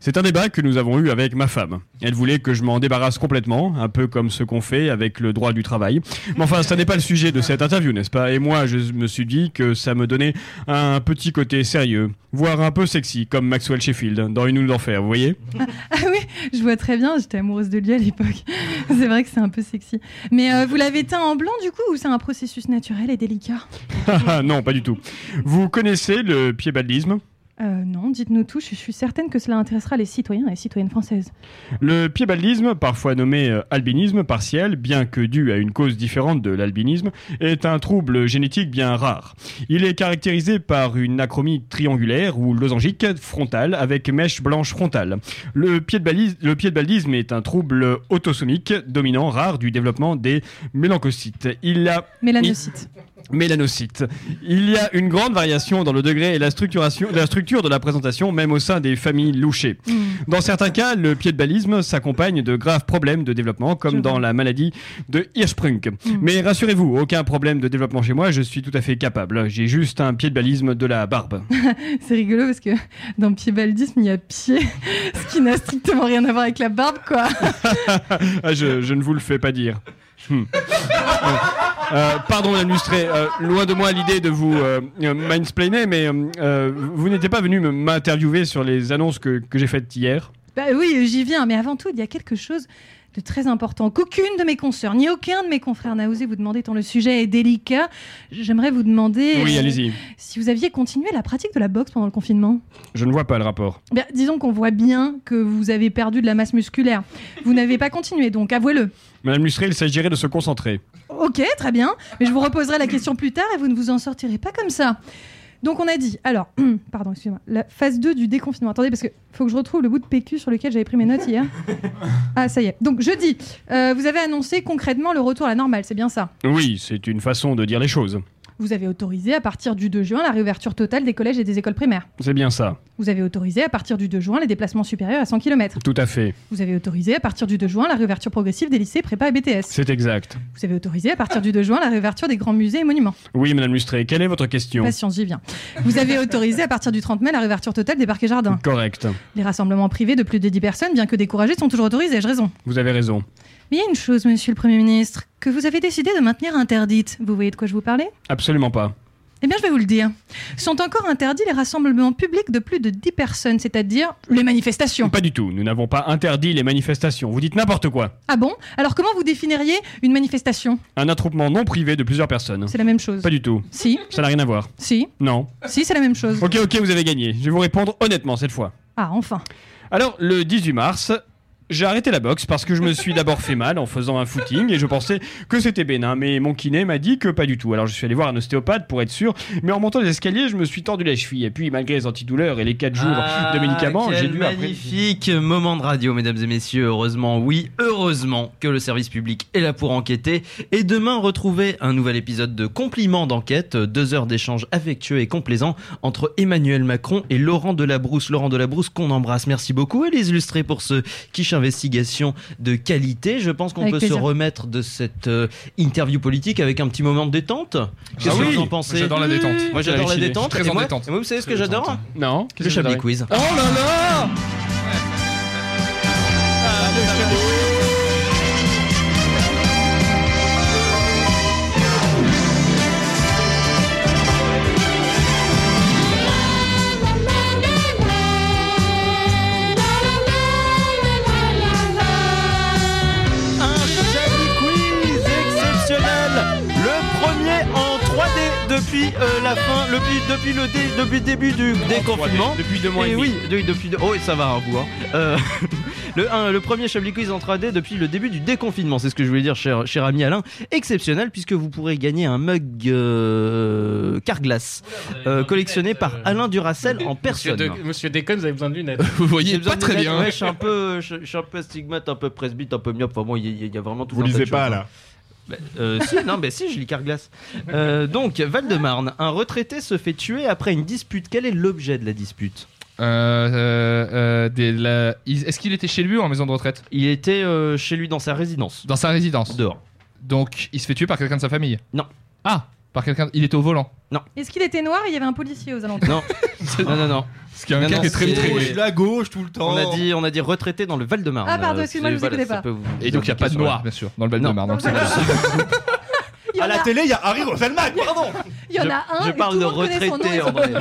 C'est un débat que nous avons eu avec ma femme. Elle voulait que je m'en débarrasse complètement, un peu comme ce qu'on fait avec le droit du travail. Mais enfin, ça n'est pas le sujet de cette interview, n'est-ce pas? Et moi, je me suis dit que ça me donnait un petit côté sérieux, voire un peu sexy, comme Maxwell Sheffield dans Une ou d'enfer, vous voyez? Ah oui, je vois très bien, j'étais amoureuse de lui à l'époque. c'est vrai que c'est un peu sexy. Mais euh, vous l'avez teint en blanc du coup ou c'est un processus naturel et délicat? Non, pas du tout. Vous connaissez le piébaldisme euh, Non, dites-nous tout, je suis certaine que cela intéressera les citoyens et les citoyennes françaises. Le piébaldisme, parfois nommé euh, albinisme partiel, bien que dû à une cause différente de l'albinisme, est un trouble génétique bien rare. Il est caractérisé par une acromie triangulaire ou losangique frontale avec mèche blanche frontale. Le piédebaldisme est un trouble autosomique dominant rare du développement des mélancocytes. Il a Mélanocytes. Mélanocytes. Il y a une grande variation dans le degré et la structuration, la structure de la présentation, même au sein des familles louchées. Dans certains cas, le pied-de-balisme s'accompagne de graves problèmes de développement, comme dans la maladie de Hirschsprung. Mais rassurez-vous, aucun problème de développement chez moi, je suis tout à fait capable. J'ai juste un pied-de-balisme de la barbe. c'est rigolo parce que dans piébaldisme, il y a pied, ce qui n'a strictement rien à voir avec la barbe, quoi. Ah, je, je ne vous le fais pas dire. Hmm. Euh, pardon, Madame Lustré, euh, loin de moi l'idée de vous euh, mansplainer, mais euh, euh, vous n'étiez pas venu m'interviewer sur les annonces que, que j'ai faites hier. Bah oui, j'y viens, mais avant tout, il y a quelque chose de très important qu'aucune de mes consoeurs, ni aucun de mes confrères n'a osé vous demander tant le sujet est délicat. J'aimerais vous demander Oui, allez-y. si vous aviez continué la pratique de la boxe pendant le confinement. Je ne vois pas le rapport. Bien, disons qu'on voit bien que vous avez perdu de la masse musculaire. Vous n'avez pas continué, donc avouez-le. Madame Lustré, il s'agirait de se concentrer. Ok, très bien, mais je vous reposerai la question plus tard et vous ne vous en sortirez pas comme ça. Donc on a dit, alors, pardon, excusez-moi, la phase 2 du déconfinement. Attendez, parce que faut que je retrouve le bout de PQ sur lequel j'avais pris mes notes hier. Ah, ça y est. Donc jeudi, euh, vous avez annoncé concrètement le retour à la normale, c'est bien ça? Oui, c'est une façon de dire les choses. Vous avez autorisé à partir du 2 juin la réouverture totale des collèges et des écoles primaires. C'est bien ça. Vous avez autorisé à partir du 2 juin les déplacements supérieurs à 100 km. Tout à fait. Vous avez autorisé à partir du 2 juin la réouverture progressive des lycées prépa et BTS. C'est exact. Vous avez autorisé à partir du 2 juin la réouverture des grands musées et monuments. Oui, Madame Lustré, quelle est votre question? Patience, j'y viens. Vous avez autorisé à partir du 30 mai la réouverture totale des parcs et jardins. Correct. Les rassemblements privés de plus de 10 personnes, bien que découragés, sont toujours autorisés, ai-je raison? Vous avez raison. Mais il y a une chose, monsieur le Premier ministre, que vous avez décidé de maintenir interdite. Vous voyez de quoi je vous parlais? Absolument pas. Eh bien, je vais vous le dire. Sont encore interdits les rassemblements publics de plus de 10 personnes, c'est-à-dire les manifestations. Pas du tout. Nous n'avons pas interdit les manifestations. Vous dites n'importe quoi. Ah bon? Alors comment vous définiriez une manifestation? Un attroupement non privé de plusieurs personnes. C'est la même chose. Pas du tout. Si. Ça n'a rien à voir. Si. Non. Si, c'est la même chose. Ok, ok, vous avez gagné. Je vais vous répondre honnêtement cette fois. Ah, enfin. Alors, le 18 mars, j'ai arrêté la boxe parce que je me suis d'abord fait mal en faisant un footing et je pensais que c'était bénin. Mais mon kiné m'a dit que pas du tout. Alors je suis allé voir un ostéopathe pour être sûr. Mais en montant les escaliers, je me suis tordu la cheville. Et puis, malgré les antidouleurs et les 4 jours Ah, de médicaments, j'ai dû après. magnifique moment de radio, mesdames et messieurs. Heureusement, oui, heureusement que le service public est là pour enquêter. Et demain, retrouvez un nouvel épisode de Compliments d'enquête, deux heures d'échange affectueux et complaisant entre Emmanuel Macron et Laurent Delabrousse. Laurent Delabrousse qu'on embrasse. Merci beaucoup, Élise Lustré, pour ce quiche investigation de qualité. Je pense qu'on peut plaisir. se remettre de cette euh, interview politique avec un petit moment de détente. Qu'est-ce Ah que oui, vous en pensez? j'adore la détente. Moi, j'adore la détente. Très Et en moi- détente. et moi, vous savez ce que j'adore? Non Le Qu'est-ce Chablis Quiz. Oh là là Un depuis euh, la fin, le, depuis, le dé- depuis le début du déconfinement. Depuis deux mois et Et demi. oui, de- depuis deux- Oh, et ça va un bout. hein. Euh, le, un- le premier Chablis Quiz en 3D depuis le début du déconfinement. C'est ce que je voulais dire, cher, cher ami Alain. Exceptionnel, puisque vous pourrez gagner un mug euh, Carglass euh, collectionné par Alain Duracel en Monsieur, personne. de, Monsieur Déconne, vous avez besoin de lunettes. Vous voyez pas de très bien. Ouais, je suis un peu, je, je suis un peu stigmate, un peu presbyte, un peu myope. Enfin bon, il y, a- il y a vraiment tout Vous de lisez pas choses, là hein. Bah, euh, si, non, mais si, je lis Carglass. Euh, donc, Val-de-Marne, un retraité se fait tuer après une dispute. Quel est l'objet de la dispute? Euh, euh, euh, la- Est-ce qu'il était chez lui ou en maison de retraite? Il était chez lui dans sa résidence. Dans sa résidence. Dehors. Donc il se fait tuer par quelqu'un de sa famille? Non. Ah Par quelqu'un. Il était au volant. Est-ce qu'il était noir et il y avait un policier aux alentours? Non, non, non, non. Ce qui est un Non, cas non, qui est très c'est- très. Gauche, la gauche tout le temps. On a dit, on a dit retraité dans le Val-de-Marne. Ah, pardon, excuse-moi, je vous écoutais pas. Et donc il n'y a pas de noir, bien sûr, dans le Val-de-Marne. donc c'est Non. Il y en À la a- télé, il y a Harry Roselmack, pardon. Il y en Je- a un. Je et parle tout de le monde connaît son nom retraité et en vrai. prénom.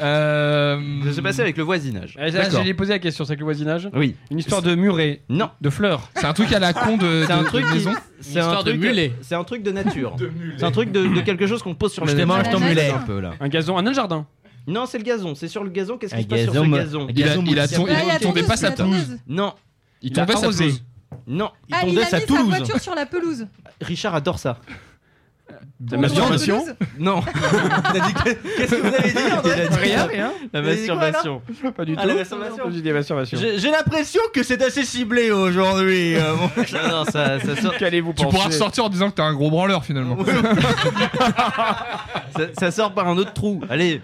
Euh, Ça s'est passé avec le voisinage. Là, D'accord. J'ai posé la question, c'est avec le voisinage Oui. Une histoire de muret, Non. de fleurs. C'est un truc à la con de, C'est un de- de truc qui- maison. C'est un histoire de truc mulet. C'est un truc de nature. C'est un truc de, de quelque chose qu'on pose sur la Je te mange ton mulet. Un peu là. Un gazon, un de jardin. Non, c'est le gazon. C'est sur le gazon. Qu'est-ce qui se passe sur ce gazon, Il a, il a, ton- il Ah, il a tombait tondeuse, pas sa il pelouse. Non, Il Il a tombait sa arrosé. pelouse. non. Ah, il tombait a sa sa Toulouse. voiture sur la pelouse. Richard adore ça. La masturbation. Non. Qu'est-ce que vous avez dit André Rien, rien. La masturbation. Pas du tout. Ah, la masturbation. J'ai dit masturbation. J'ai j'ai l'impression que c'est assez ciblé aujourd'hui. euh, bon. Non, non, ça, ça sort, Qu'allez-vous Tu pourras ressortir en disant que t'es un gros branleur finalement. ça, ça sort par un autre trou. Allez.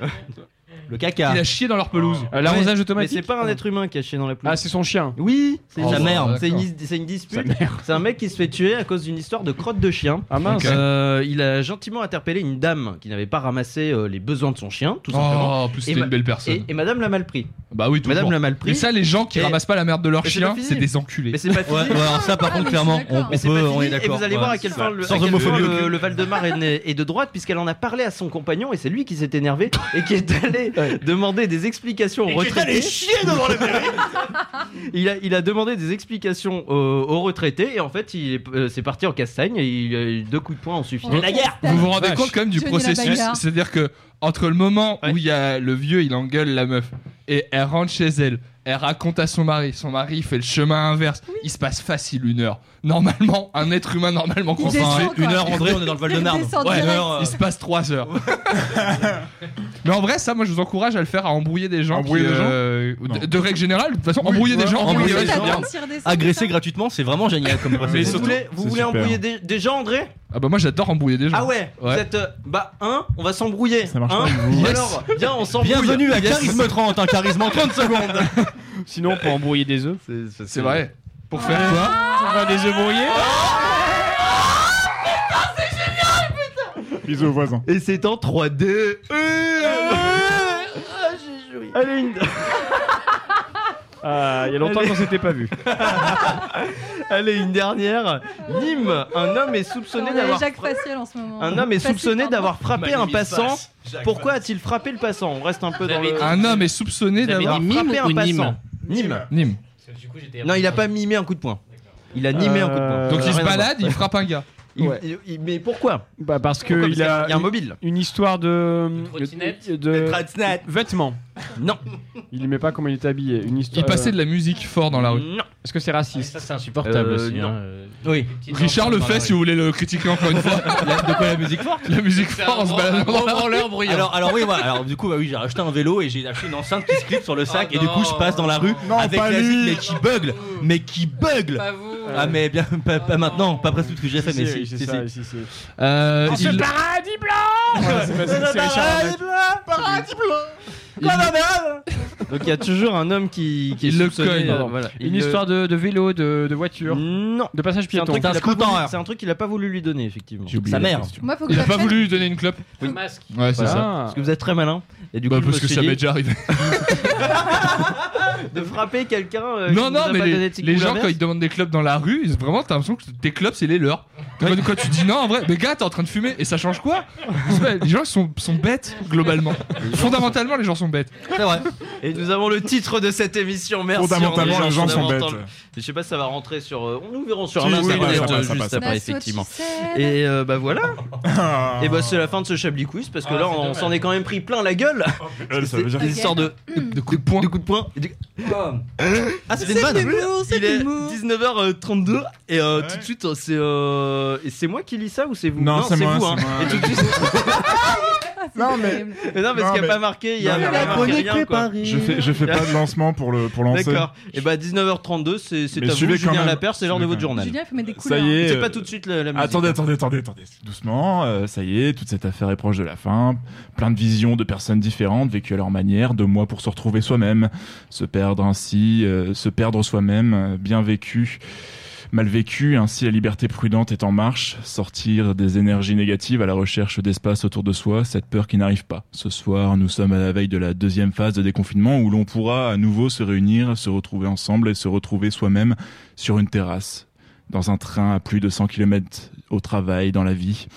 Le caca. Il a chié dans leur pelouse. Euh, L'arrosage Mais automatique. c'est pas un être humain qui a chié dans la pelouse. Ah, c'est son chien. Oui, c'est Oh, sa bon, mère. d'accord. C'est une, c'est une dispute. Mère. C'est un mec qui se fait tuer à cause d'une histoire de crotte de chien. Ah mince. Ok. Euh, il a gentiment interpellé une dame qui n'avait pas ramassé euh, les besoins de son chien, tout simplement. Oh, en plus Et c'était ma- une belle personne. Et, et madame l'a mal pris. Bah oui, toujours. Madame l'a mal pris. Mais ça, les gens qui Et- ramassent pas la merde de leur Mais c'est chien, pas fini. c'est des enculés. Mais c'est pas fini. Ouais, ouais, alors ça, par Ah, contre, mais clairement, d'accord. on, Mais on c'est peut, pas on fini, est et d'accord. vous allez voir à quel point le, Sans à quel point homophobie le, aucune. le Val-de-Marne est, est de droite, puisqu'elle en a parlé à son compagnon et c'est lui qui s'est énervé et qui est allé demander des explications au Et qui est allé retraité. chier devant la mairie. Il a, il a demandé des explications aux retraités et en fait, il est- euh, c'est parti en castagne et il, euh, deux coups de poing ont suffi. La guerre Vous vous rendez compte quand même du Johnny la processus bagarre. C'est-à-dire que entre le moment Ouais. où il y a le vieux, il engueule la meuf et elle rentre chez elle, Elle raconte à son mari. Son mari il fait le chemin inverse. Il se passe facile une heure. Normalement, un être humain normalement quoi. Une heure, André, on est dans le descend Ouais, direct. il se passe 3 heures. Mais en vrai, ça, moi, je vous encourage à le faire, à embrouiller des gens. Embrouiller qui, des gens euh, de, de règle générale, de toute façon, embrouiller des gens, embrouiller des gens. Agresser gratuitement, c'est vraiment génial comme Mais procédé. vous voulez, vous embrouiller des, des gens, André? Ah bah moi, j'adore embrouiller des gens. Ah ouais, Vous êtes. euh, bah, un, on va s'embrouiller. Ça marche un, pas vous. Alors, viens, on s'embrouille. Bienvenue à. Charisme 30, un charisme en 30 secondes. Sinon, pour embrouiller des œufs. C'est vrai. Pour faire quoi Pour faire des œufs brouillés Bisous aux voisins. Et c'est en 3D. Allez, une. Ah, il y a longtemps Allez. qu'on s'était pas vu. Allez, une dernière. Nîmes, un homme est soupçonné d'avoir. Jacques Facial en ce moment. Un homme est soupçonné d'avoir frappé un passant. Pourquoi a-t-il frappé le passant On reste un peu dans le. Un homme est soupçonné d'avoir frappé un passant. Nîmes. Nîmes. Non, il a pas mimé un coup de poing. Il a nimé un coup de poing. Euh, Donc il se balade, il frappe un gars. Il- Ouais. il- il- mais pourquoi Bah parce que Pourquoi il Parce a, qu'il y a un mobile. une histoire de trottinette de, de vêtements. Non. Il aimait pas comment il était habillé. Une histoire. Il passait de la musique fort dans la rue. Non. Est-ce que c'est raciste Ça, c'est insupportable Euh, aussi. non. hein, euh, Oui. Richard le fait si vous voulez le critiquer encore une fois. De quoi la musique forte La musique forte en un se dans la rue. Alors, alors oui, voilà. Alors du coup, bah oui, j'ai acheté un vélo et j'ai acheté une enceinte qui se clip sur le sac Oh et du coup, je passe dans la rue Non, avec la lui. zik, mais qui bugle, mais qui bugle. Pas vous. Ah mais bien, pas, pas maintenant, pas presque tout ce que j'ai fait, mais si, c'est si, ça, si. si, si. Euh, Oh, ce il- paradis blanc Voilà, c'est c'est- c'est Richard Arnaud. Paradis blanc. Donc il y a toujours un homme qui, qui le cogne. euh, voilà. Une histoire de, de vélo, de, de voiture, Non. de passage C'est un piéton. truc qu'il a D'un pas voulu-. C'est un truc qu'il a pas voulu lui donner effectivement. Sa mère. question. Moi, faut que Il a pas voulu lui donner une clope. Un masque. Ouais, c'est Voilà. ça. Parce que vous êtes très malin. Et du coup, Bah, je parce que ça m'est déjà arrivé. de frapper quelqu'un. euh, Non, non, mais les, gens, quand ils demandent des clopes dans la rue, vraiment, t'as l'impression que tes clopes, c'est les leurs. Quand, quand tu dis non, en vrai, mais gars, t'es en train de fumer, et ça change quoi? Les gens sont, sont bêtes, globalement. Fondamentalement, les gens sont bêtes. C'est vrai. Et nous avons le titre de cette émission. Merci. Fondamentalement, les gens sont bêtes. Je sais pas si ça va rentrer sur. euh, nous verrons sur un internet ouais, euh, juste après, effectivement. Et euh, bah voilà. Ah. Et bah c'est la fin de ce Chablis Quiz parce que Ah, là on s'en est quand même pris plein la gueule. Ça veut dire Des histoires de, De coups de poing. de coups de poing. Ah c'était une c'est Il est l'humour. 19h32 et tout de suite c'est euh, c'est moi qui lis ça ou c'est vous Non, c'est moi, vous. hein. moi. Et tout de suite. Non, mais-. Mais non parce qu'il n'y a mais- pas marqué. Il y a Non, marqué rien quoi. Je fais, je fais pas de lancement pour le pour lancer. D'accord. Et bah 19h32 c'est c'est Mais à vous Julien. Lapierre c'est l'heure de votre journal. Julien, faut mettre des couleurs. Ça y est. C'est pas tout de suite la, la musique. Attendez, attendez, attendez, attendez, doucement. euh, ça y est, toute cette affaire est proche de la fin. Plein de visions de personnes différentes, vécues à leur manière, deux mois pour se retrouver soi-même, se perdre ainsi, euh, se perdre soi-même, euh, bien vécu, mal vécu. Ainsi, la liberté prudente est en marche. Sortir des énergies négatives à la recherche d'espace autour de soi, cette peur qui n'arrive pas. Ce soir, nous sommes à la veille de la deuxième phase de déconfinement où l'on pourra à nouveau se réunir, se retrouver ensemble et se retrouver soi-même sur une terrasse dans un train à plus de 100 km au travail, dans la vie.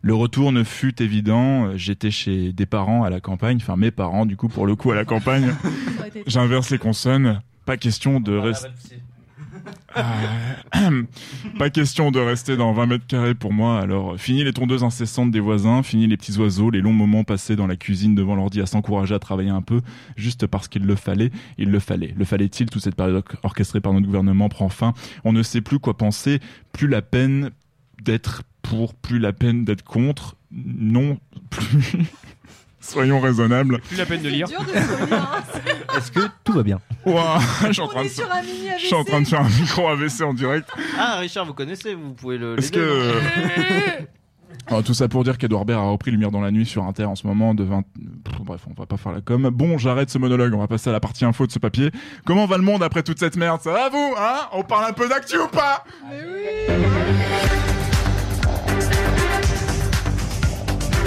Le retour ne fut évident. J'étais chez des parents à la campagne, enfin mes parents du coup pour le coup à la campagne. J'inverse les consonnes. Pas question de rester. Ah, pas question de rester dans 20 mètres carrés pour moi. Alors, fini les tondeuses incessantes des voisins, fini les petits oiseaux, les longs moments passés dans la cuisine devant l'ordi à s'encourager à travailler un peu, juste parce qu'il le fallait. Il le fallait. Le fallait-il Toute cette période or- orchestrée par notre gouvernement prend fin. On ne sait plus quoi penser. Plus la peine d'être pour, plus la peine d'être contre. Non, plus. Soyons raisonnables. Plus la peine de lire. Dur de se lire, hein. Est-ce que tout va bien Ouah, je suis en train de sur un mini je suis en train de faire un micro AVC en direct. Ah Richard vous connaissez vous pouvez le. Est-ce que. Alors, tout ça pour dire qu'Edouard Baird a repris Lumière dans la nuit sur Inter en ce moment de 20... Pff, Bref, on va pas faire la com. Bon, j'arrête ce monologue, on va passer à la partie info de ce papier. Comment va le monde après toute cette merde? Ça va vous, hein? On parle un peu d'actu ou pas?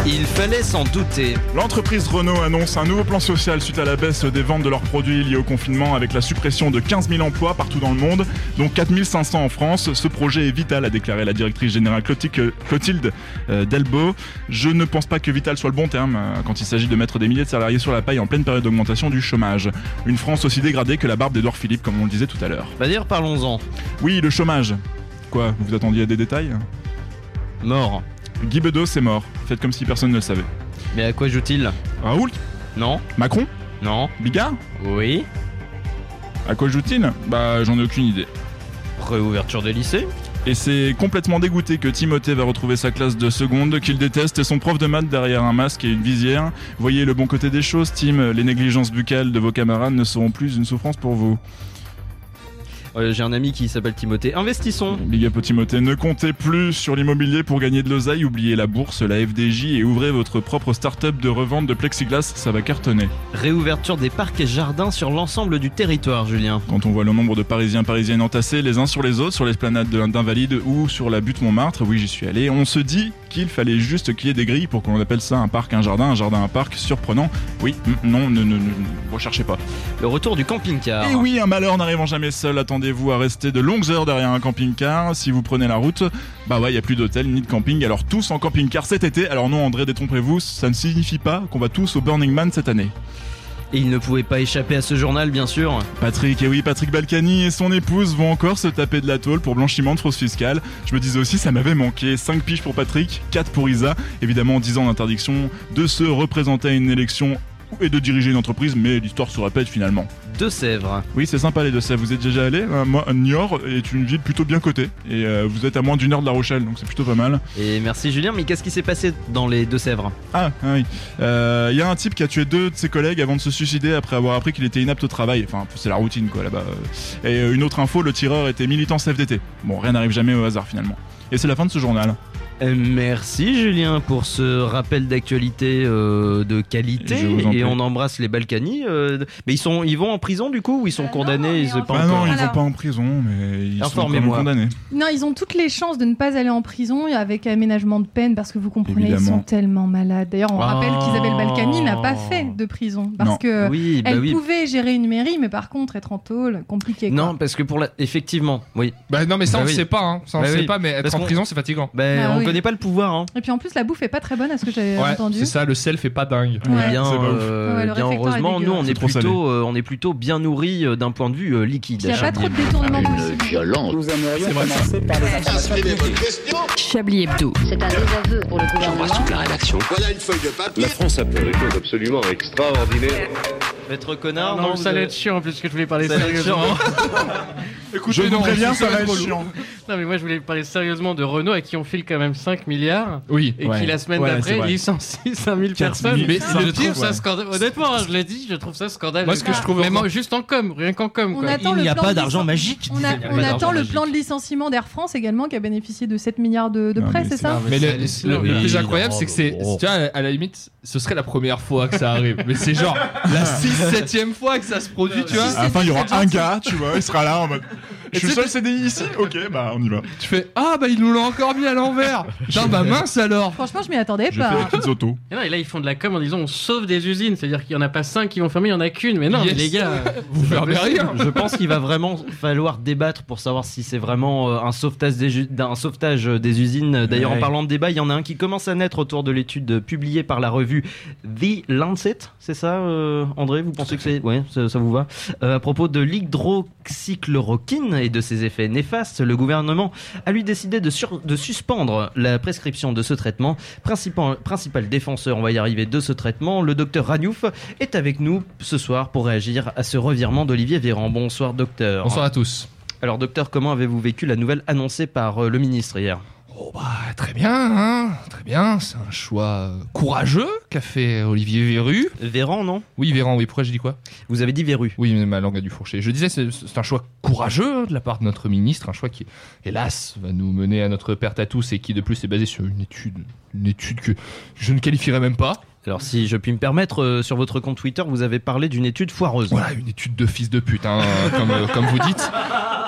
Il fallait s'en douter. L'entreprise Renault annonce un nouveau plan social suite à la baisse des ventes de leurs produits liés au confinement avec la suppression de 15 000 emplois partout dans le monde, dont 4 500 en France. Ce projet est vital, a déclaré la directrice générale Clotilde, Clotilde euh, Delbo. Je ne pense pas que vital soit le bon terme euh, quand il s'agit de mettre des milliers de salariés sur la paille en pleine période d'augmentation du chômage. Une France aussi dégradée que la barbe d'Edouard Philippe, comme on le disait tout à l'heure. Bah dire parlons-en. Oui, le chômage. Quoi, vous vous attendiez à des détails? Mort. Guy Bedos est mort. Faites comme si personne ne le savait. Mais à quoi joue-t-il Raoult Non. Macron Non. Bigard Oui. À quoi joue-t-il Bah, j'en ai aucune idée. Réouverture des lycées Et c'est complètement dégoûté que Timothée va retrouver sa classe de seconde, qu'il déteste et son prof de maths derrière un masque et une visière. Voyez le bon côté des choses, Tim, les négligences buccales de vos camarades ne seront plus une souffrance pour vous. Euh, J'ai un ami qui s'appelle Timothée. Investissons Big up Timothée, ne comptez plus sur l'immobilier pour gagner de l'oseille, oubliez la bourse, la FDJ et ouvrez votre propre start-up de revente de plexiglas, ça va cartonner. Réouverture des parcs et jardins sur l'ensemble du territoire, Julien. Quand on voit le nombre de Parisiens parisiennes entassés les uns sur les autres sur l'esplanade de- d'Invalides ou sur la butte Montmartre, oui j'y suis allé, on se dit qu'il fallait juste qu'il y ait des grilles pour qu'on appelle ça un parc, un jardin, un jardin, un parc, surprenant. Oui, non, ne, ne, ne, recherchez pas. Le retour du camping-car. Et oui, un malheur n'arrivant jamais seul, attendez-vous à rester de longues heures derrière un camping-car. Si vous prenez la route, bah ouais, il y a plus d'hôtel ni de camping, alors tous en camping-car cet été. Alors non, André, détrompez-vous, ça ne signifie pas qu'on va tous au Burning Man cette année. Et il ne pouvait pas échapper à ce journal, bien sûr. Patrick, et oui, Patrick Balkany et son épouse vont encore se taper de la tôle pour blanchiment de fraude fiscale. Je me disais aussi, ça m'avait manqué. 5 piges pour Patrick, 4 pour Isa. Évidemment, 10 ans d'interdiction de se représenter à une élection et de diriger une entreprise, mais l'histoire se répète finalement. Deux Sèvres. Oui, c'est sympa les Deux-Sèvres. Vous êtes déjà allé Euh, Moi, Niort est une ville plutôt bien cotée. Et euh, vous êtes à moins d'une heure de La Rochelle, donc c'est plutôt pas mal. Et merci Julien, mais qu'est-ce qui s'est passé dans les Deux Sèvres? Ah, ah oui. Euh, Il y a un type qui a tué deux de ses collègues avant de se suicider après avoir appris qu'il était inapte au travail. Enfin, c'est la routine quoi là-bas. Et euh, une autre info, le tireur était militant CFDT. Bon, rien n'arrive jamais au hasard finalement. Et c'est la fin de ce journal. Euh, Merci Julien pour ce rappel d'actualité euh, de qualité en et on embrasse les Balkany. euh, mais ils sont, ils vont en prison du coup ou ils sont condamnés ils sont pas Ah non, ils vont pas en prison, mais ils sont quand même Informez-moi. condamnés. Non, ils ont toutes les chances de ne pas aller en prison avec aménagement de peine parce que vous comprenez, ils sont tellement malades. D'ailleurs, on Oh. rappelle qu'Isabelle Balkany n'a pas fait de prison parce Non. que Oui, bah elle oui. pouvait gérer une mairie, mais par contre être en tôle, compliqué. quoi. Non, parce que pour la. Effectivement, oui. Bah non, mais ça, Bah on oui. sait pas, hein. Ça, on Bah sait pas, mais être Parce en prison, c'est fatigant. Bah, oui. connaît pas le pouvoir. Hein. Et puis en plus, la bouffe est pas très bonne à ce que j'ai Ouais, entendu. c'est ça, le sel fait pas dingue. Ouais. Bien, C'est pas ouf. euh, Ouais, bien heureusement, nous on est, plutôt, euh, on est plutôt bien nourris euh, d'un point de vue euh, liquide. Il n'y a pas trop de détournement possible. Violence. Nous aimerions commencer par les informations publiques. Chablis Hebdo. C'est un désaveu pour le gouvernement. la rédaction. Voilà une feuille de papier. La France a fait des choses absolument extraordinaires. Maître connard, Non, non, ça allait être chiant puisque je voulais parler sérieusement. Je vous préviens, ça va être chiant. Non, mais moi je voulais parler sérieusement de Renault à qui on file quand même 5 milliards Oui. et Ouais. qui la semaine Ouais, d'après licencie 5000 4 personnes. 000, Mais trouve trouve, ça ouais. scandaleux. Honnêtement, hein, je l'ai dit, je trouve ça scandaleux. Moi, ce que je trouve moi, juste en com, rien qu'en com. On Quoi. attend Il le n'y a plan pas d'argent magique. On, attend le plan de licenciement d'Air France également qui a bénéficié de 7 milliards de, prêts, c'est ça Mais le, le- le plus incroyable, c'est que c'est, tu vois, à la limite, ce serait la première fois que ça arrive. Mais c'est genre la 6 7 fois que ça se produit, tu vois. À la fin, il y aura un gars, tu vois, il sera là en mode. Je suis seul CDI ici? Ok, bah on y va. Tu fais Ah, bah ils nous l'ont encore mis à l'envers. Putain, bah mince alors. Franchement, je m'y attendais Je pas. fais des petites autos. Et non, et là, ils font de la com en disant on sauve des usines, c'est-à-dire qu'il n'y en a pas 5 qui vont fermer, il n'y en a qu'une. Mais non, Yes. mais les gars. Vous fermez rien. Je pense qu'il va vraiment falloir débattre pour savoir si c'est vraiment euh, un sauvetage des, ju- d'un sauvetage des usines. D'ailleurs, en Ouais. parlant de débat, il y en a un qui commence à naître autour de l'étude publiée par la revue The Lancet. C'est ça, euh, André? Vous pensez que c'est. Ouais, ça, ça vous va? Euh, À propos de l'hydroxychloroquine et de ses effets néfastes, le gouvernement a lui décidé de, sur- de suspendre la prescription de ce traitement. Principal, principal défenseur, on va y arriver, de ce traitement, le docteur Raniouf est avec nous ce soir pour réagir à ce revirement d'Olivier Véran. Bonsoir, docteur. Bonsoir à tous. Alors, docteur, comment avez-vous vécu la nouvelle annoncée par euh, le ministre hier? Oh bah très bien, hein, très bien. C'est un choix courageux qu'a fait Olivier Véru. Véran, non? Oui, Véran, oui. Pourquoi j'ai dit quoi? Vous avez dit Véru. Oui, mais ma langue a dû fourcher. Je disais, c'est un choix courageux de la part de notre ministre, un choix qui, hélas, va nous mener à notre perte à tous et qui, de plus, est basé sur une étude, une étude que je ne qualifierais même pas. Alors, si je puis me permettre, euh, sur votre compte Twitter, vous avez parlé d'une étude foireuse. Voilà, une étude de fils de pute, hein, comme, euh, comme vous dites,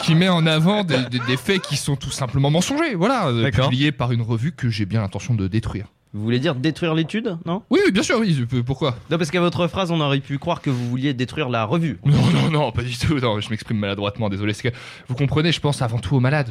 qui met en avant des, des- des faits qui sont tout simplement mensongers, voilà, euh, publiés par une revue que j'ai bien l'intention de détruire. Vous voulez dire détruire l'étude, non? Oui, oui, bien sûr, oui. Pourquoi? Non, parce qu'à votre phrase, on aurait pu croire que vous vouliez détruire la revue. Non, non, non, pas du tout. Non, je m'exprime maladroitement, désolé. Que vous comprenez, je pense avant tout aux malades.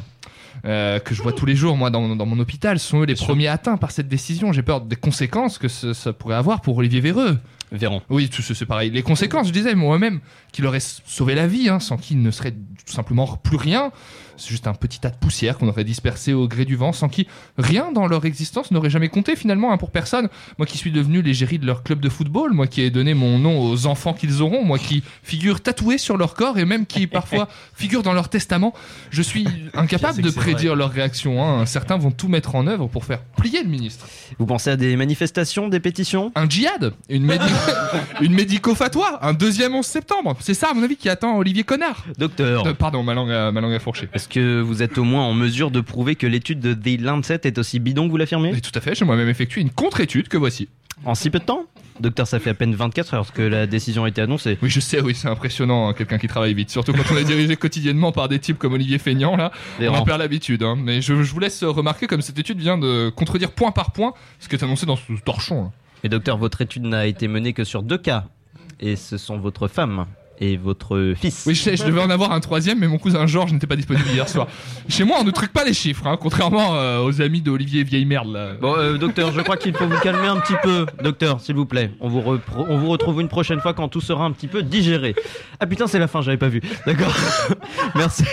Euh, que je vois tous les jours, moi, dans, dans mon hôpital, sont eux les premiers atteints par cette décision. J'ai peur des conséquences que ce- ça pourrait avoir pour Olivier Véreux. Véran. Oui, tout ce- c'est pareil. Les conséquences, je disais moi-même, qu'il aurait s- sauvé la vie, hein, sans qu'il ne serait tout simplement plus rien. C'est juste un petit tas de poussière qu'on aurait dispersé au gré du vent, sans qui rien dans leur existence n'aurait jamais compté finalement hein, pour personne. Moi qui suis devenu l'égérie de leur club de football, moi qui ai donné mon nom aux enfants qu'ils auront, moi qui figure tatoué sur leur corps et même qui parfois figure dans leur testament, je suis incapable de prédire leur réaction. hein. Certains vont tout mettre en œuvre pour faire plier le ministre. Vous pensez à des manifestations, des pétitions? Un djihad Une, médi- une médico-fatwa Un deuxième 11 septembre C'est ça, à mon avis, qui attend Olivier Connard Docteur. Euh, pardon, ma langue, a, ma langue a fourché. Est-ce que vous êtes au moins en mesure de prouver que l'étude de The Lancet est aussi bidon que vous l'affirmez? Tout à fait, j'ai moi-même effectué une contre-étude que voici. En si peu de temps? Docteur, ça fait à peine 24 heures que la décision a été annoncée. Oui, je sais, oui, c'est impressionnant, hein, quelqu'un qui travaille vite. Surtout quand on est dirigé quotidiennement par des types comme Olivier Feignant, là, on en rangs. perd l'habitude. hein. Mais je, je vous laisse remarquer comme cette étude vient de contredire point par point ce qui est annoncé dans ce torchon. là. Et docteur, votre étude n'a été menée que sur deux cas. Et ce sont votre femme et votre fils. Oui, je sais, je devais en avoir un troisième, mais mon cousin Georges n'était pas disponible hier soir. Chez moi, on ne truque pas les chiffres, hein, contrairement euh, aux amis d'Olivier Vieille Merde, là. Bon, euh, docteur, je crois qu'il faut vous calmer un petit peu. Docteur, s'il vous plaît. On vous, on vous retrouve une prochaine fois quand tout sera un petit peu digéré. Ah putain, c'est la fin, j'avais pas vu. D'accord. Merci.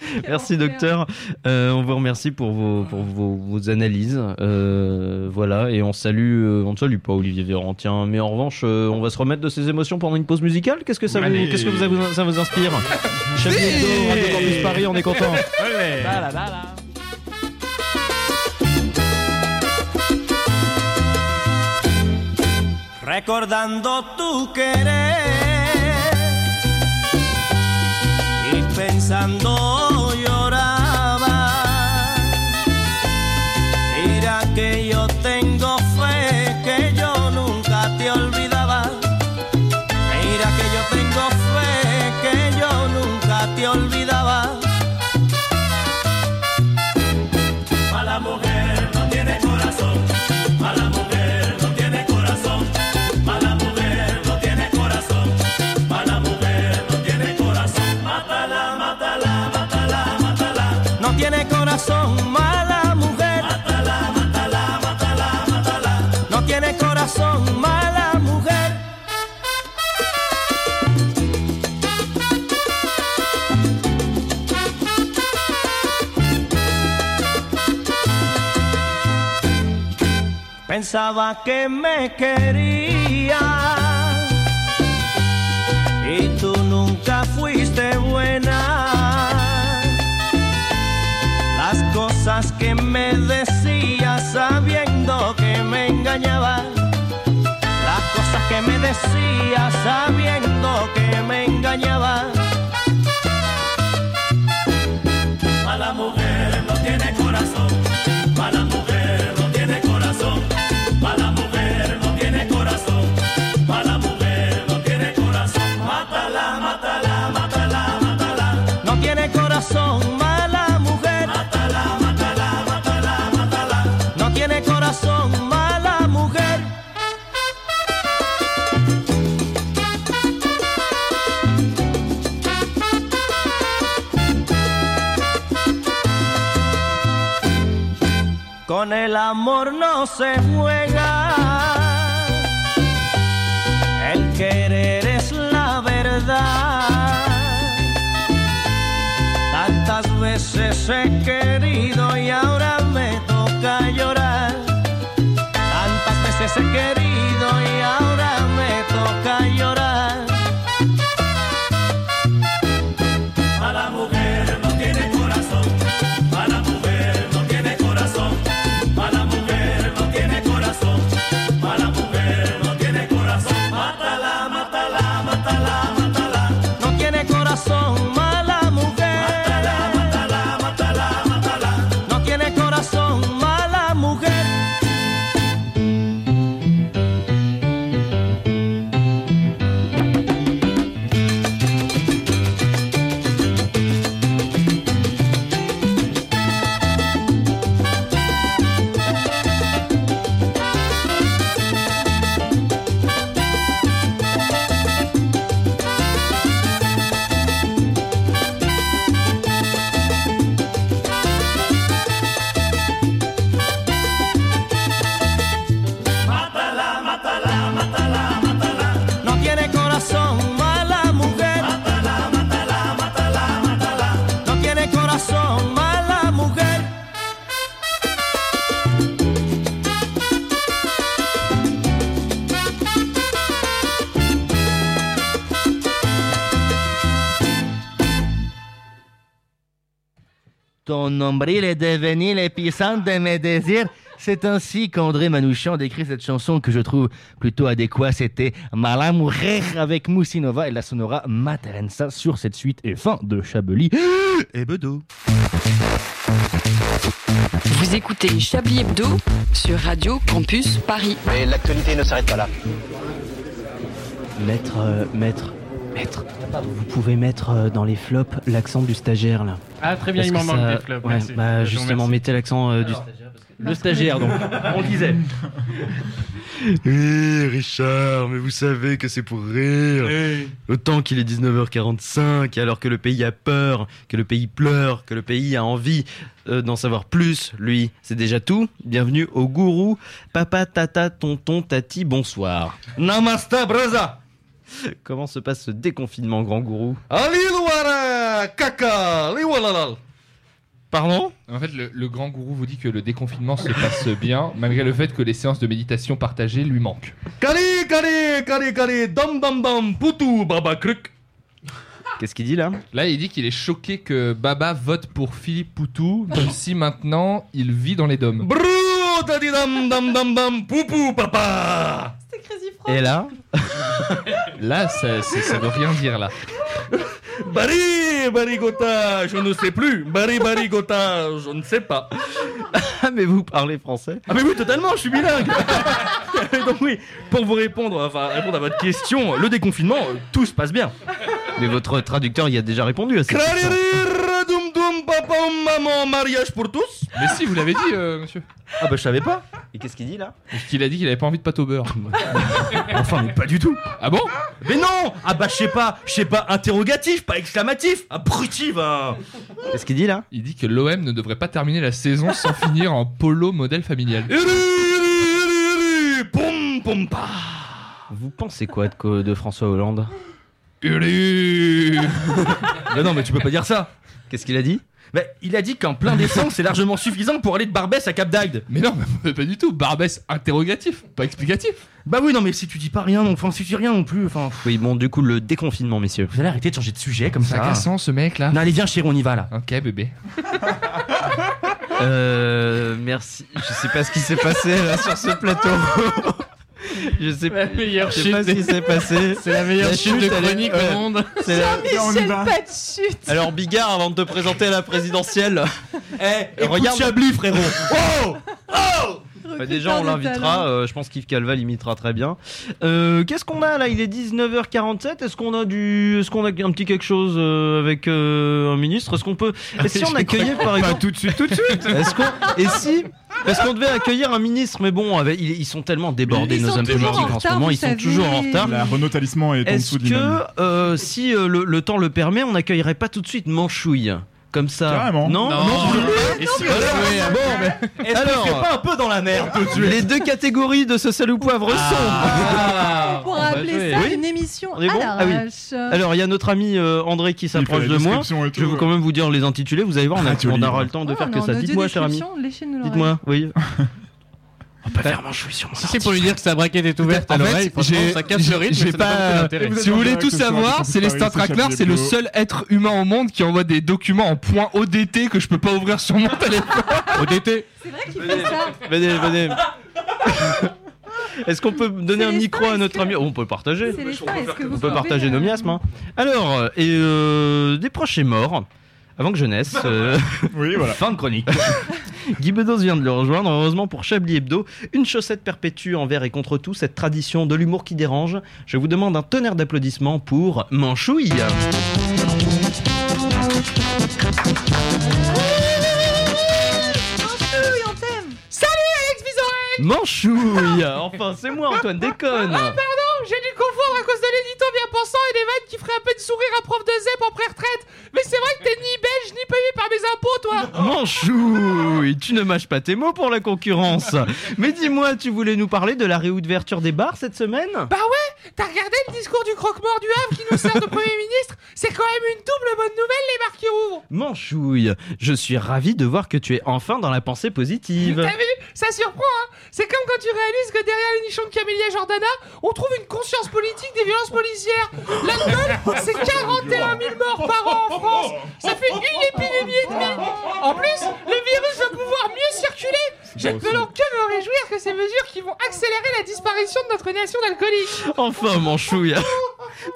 Merci docteur, Euh, on vous remercie pour vos, pour vos, vos analyses, Euh, voilà, et on salue, euh, on ne salue pas Olivier Véran, tiens, mais en revanche, euh, on va se remettre de ses émotions pendant une pause musicale. Qu'est-ce que ça, vous, qu'est-ce que vous, ça vous inspire? Chablis Hebdo, Radio Campus Paris, on est content. recordando tu querer pensando Pensaba que me quería y tú nunca fuiste buena. Las cosas que me decías sabiendo que me engañabas. Las cosas que me decías sabiendo que me engañabas. El amor no se juega. El querer es la verdad. Tantas veces he querido y ahora nombril est devenu l'épicentre de mes désirs. C'est ainsi qu'André Manouchian décrit cette chanson que je trouve plutôt adéquate. C'était Malamourer avec Moussinova et la sonora Materenza sur cette suite et fin de Chablis et Bedeau. Vous écoutez Chablis Hebdo sur Radio Campus Paris. Mais l'actualité ne s'arrête pas là. Maître, euh, maître, maître, vous pouvez mettre euh, dans les flops l'accent du stagiaire là. Ah, très bien, Parce il m'en que manque ça- des flops, Ouais, merci. bah justement, mettez l'accent euh, du Alors. stagiaire. Le stagiaire donc, on disait. Eh Richard, mais vous savez que c'est pour rire. Autant qu'il est 19h45, alors que le pays a peur, que le pays pleure, que le pays a envie euh, d'en savoir plus, lui. C'est déjà tout. Bienvenue au gourou. Papa, tata, tonton, tati, bonsoir. Namasta, braza Comment se passe ce déconfinement, grand gourou. Pardon En fait, le, le grand gourou vous dit que le déconfinement se passe bien, malgré le fait que les séances de méditation partagées lui manquent. Kali, kali, kali, kali, dam, dam, dam, poutou, baba, kruk. Qu'est-ce qu'il dit là Là, il dit qu'il est choqué que Baba vote pour Philippe Poutou, comme si maintenant il vit dans les dômes. Brou, tadi, dam, dam, dam, dam, poupou, papa Et là Là, ça, ça, ça veut rien dire là. Bari, barigota, je ne sais plus. Bari, barigota, je ne sais pas. Ah, mais vous parlez français Ah, mais oui, totalement, je suis bilingue. Donc, oui, pour vous répondre, enfin, répondre à votre question, le déconfinement, euh, tout se passe bien. Mais votre traducteur y a déjà répondu à cette question. Maman, mariage pour tous Mais si, vous l'avez dit, euh, monsieur. Ah, bah, je savais pas. Et qu'est-ce qu'il dit là qu'il a dit qu'il avait pas envie de pâte au beurre. Enfin, mais pas du tout. Ah bon Mais non Ah bah je sais pas, je sais pas, interrogatif, pas exclamatif, abruti va Qu'est-ce qu'il dit là Il dit que l'OM ne devrait pas terminer la saison sans finir en polo modèle familial. Pa Vous pensez quoi de, François Hollande Mais non mais tu peux pas dire ça Qu'est-ce qu'il a dit bah, il a dit qu'un plein d'essence c'est largement suffisant pour aller de Barbès à Cap d'Agde. Mais non, mais pas du tout. Barbès interrogatif, pas explicatif. Bah oui, non, mais si tu dis pas rien, non, enfin, si tu dis rien non plus, enfin. Oui, bon, du coup, le déconfinement, messieurs. Vous allez arrêter de changer de sujet comme C'est ça. agaçant ce mec là. Non, allez, viens, chérie, on y va là. Ok, bébé. Euh, merci. Je sais pas ce qui s'est passé là sur ce plateau. Je sais pas. meilleure je sais pas ce chute qui s'est passé. C'est la meilleure chute de elle est- chronique au monde. c'est la- Jean-Michel, pas de chute. Alors Bigard, avant de te présenter à la présidentielle, eh, regarde regarde Chablis, frérot. Oh, oh. Bah, déjà, on l'invitera. euh, je pense qu'Yves Calval imitera très bien. Euh, Qu'est-ce qu'on a là? Il est 19h47. Est-ce qu'on a du, est-ce qu'on a un petit quelque chose euh, avec euh, un ministre? Est-ce qu'on peut, et si on accueillait par exemple tout de suite, tout de suite. Est-ce qu'on, et si, est-ce qu'on devait accueillir un ministre Mais bon, avec- ils, ils sont tellement débordés Ils nos hommes toujours politiques en en ce retard, moment. Ils sont toujours en retard. La Renault Talisman est en Est-ce dessous de l'immeuble. que euh, si euh, le, le temps le permet, on n'accueillerait pas tout de suite Manchouille? Comme ça Carrément. Non, Non. Alors, pas un peu dans la merde Les deux catégories de ce ou poivre sont. On pourra appeler ça une émission Ah. Alors il y a notre ami euh, André qui s'approche de moi. Je vais quand même vous dire les intitulés. Vous allez voir, on, aura le temps de Oh, faire que ça. Dites-moi, cher ami. Dites-moi, oui. On peut faire Manchouille sur mon Si c'est pour lui dire que sa braquette est ouverte à l'oreille, ça casse le rythme. mais ça pas. Si vous voulez tout savoir, Célestin Paris, c'est le seul être humain au monde qui envoie des documents en point ODT que je peux pas ouvrir sur mon téléphone. ODT. C'est vrai qu'il fait ça. Venez, venez. Est-ce qu'on peut donner un micro à notre ami? On peut partager. Célestin, est-ce que vous On peut partager nos miasmes. hein. Alors, et euh, des proches et morts. Avant que je naisse, euh, Oui, voilà. fin de chronique. Guy Bedos vient de le rejoindre. Heureusement pour Chablis Hebdo, une chaussette perpétue envers et contre tout cette tradition de l'humour qui dérange. Je vous demande un tonnerre d'applaudissements pour Manchouille. Manchouille, on t'aime. Manchouille Enfin, c'est moi, Antoine déconne Pardon, j'ai dû confondre à cause de l'édito bien pensant et des vannes qui feraient un peu de sourire à prof de ZEP en pré-retraite. Mais c'est vrai que t'es ni belge ni payé par mes impôts, toi. Manchouille, tu ne mâches pas tes mots pour la concurrence. Mais dis-moi, tu voulais nous parler de la réouverture des bars cette semaine? Bah ouais, t'as regardé le discours du croque-mort du Havre qui nous sert de Premier ministre? C'est quand même une double bonne nouvelle, les bars qui ouvrent Manchouille, je suis ravi de voir que tu es enfin dans la pensée positive. T'as vu? Ça surprend, hein C'est comme quand tu réalises que derrière les nichons de Camélia Jordana, on trouve une conscience politique des violences policières. L'Allemagne, c'est 41 000 morts par an en France. Ça fait une épidémie et demie. En plus, le virus va pouvoir mieux circuler. Je ne peux donc que me réjouir que ces mesures qui vont accélérer la disparition de notre nation d'alcooliques. Enfin, mon Manchouille,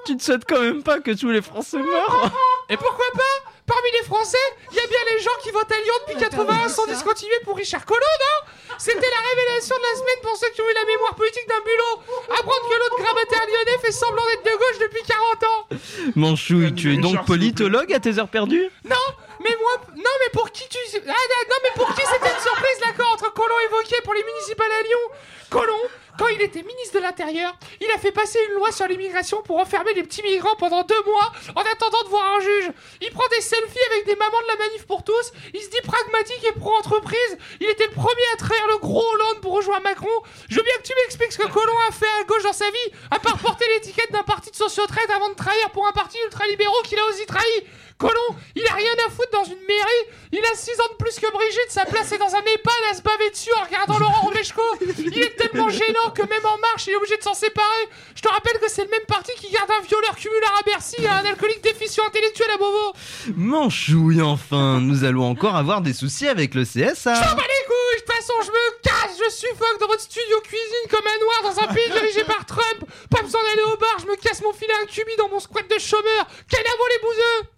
tu ne souhaites quand même pas que tous les Français meurent. Et pourquoi pas Parmi les Français, il y a bien les gens qui votent à Lyon depuis 81 sans discontinuer pour Richard Collot, non? C'était la révélation de la semaine pour ceux qui ont eu la mémoire politique d'un bulot. Apprendre que l'autre gravataire lyonnais fait semblant d'être de gauche depuis 40 ans. Manchouille, tu es donc politologue à tes heures perdues? Non, mais moi, non, mais pour qui tu, ah, non, mais pour qui c'était une surprise l'accord entre Collomb et Wauquiez pour les municipales à Lyon? Collomb, quand il était ministre de l'Intérieur, il a fait passer une loi sur l'immigration pour enfermer les petits migrants pendant deux mois en attendant de voir un juge. Il prend des selfies avec des mamans de la manif pour tous. Il se dit pragmatique et pro-entreprise. Il était le premier à trahir le gros Hollande pour rejoindre Macron. Je veux bien que tu m'expliques ce que Collomb a fait à gauche dans sa vie, à part porter l'étiquette d'un parti de sociotraite avant de trahir pour un parti ultralibéraux qu'il a aussi trahi. Collomb, il a rien à foutre dans une mairie. Il a 6 ans de plus que Brigitte. Sa place est dans un EHPAD à se baver dessus en regardant Laurent Romeshko. Il est tellement gênant que même en marche, il est obligé de s'en séparer. Je te rappelle que c'est le même parti qui garde un violeur cumulard à Bercy et un alcoolique déficient intellectuel à Beauvau. Manchouille, enfin, nous allons encore avoir des soucis avec le CSA. Je bats les couilles. De toute façon, je me casse. Je suffoque dans votre studio cuisine comme un noir dans un pays dirigé par Trump. Pas besoin d'aller au bar. Je me casse mon filet incubi dans mon squat de chômeur. Canavo les bouseux.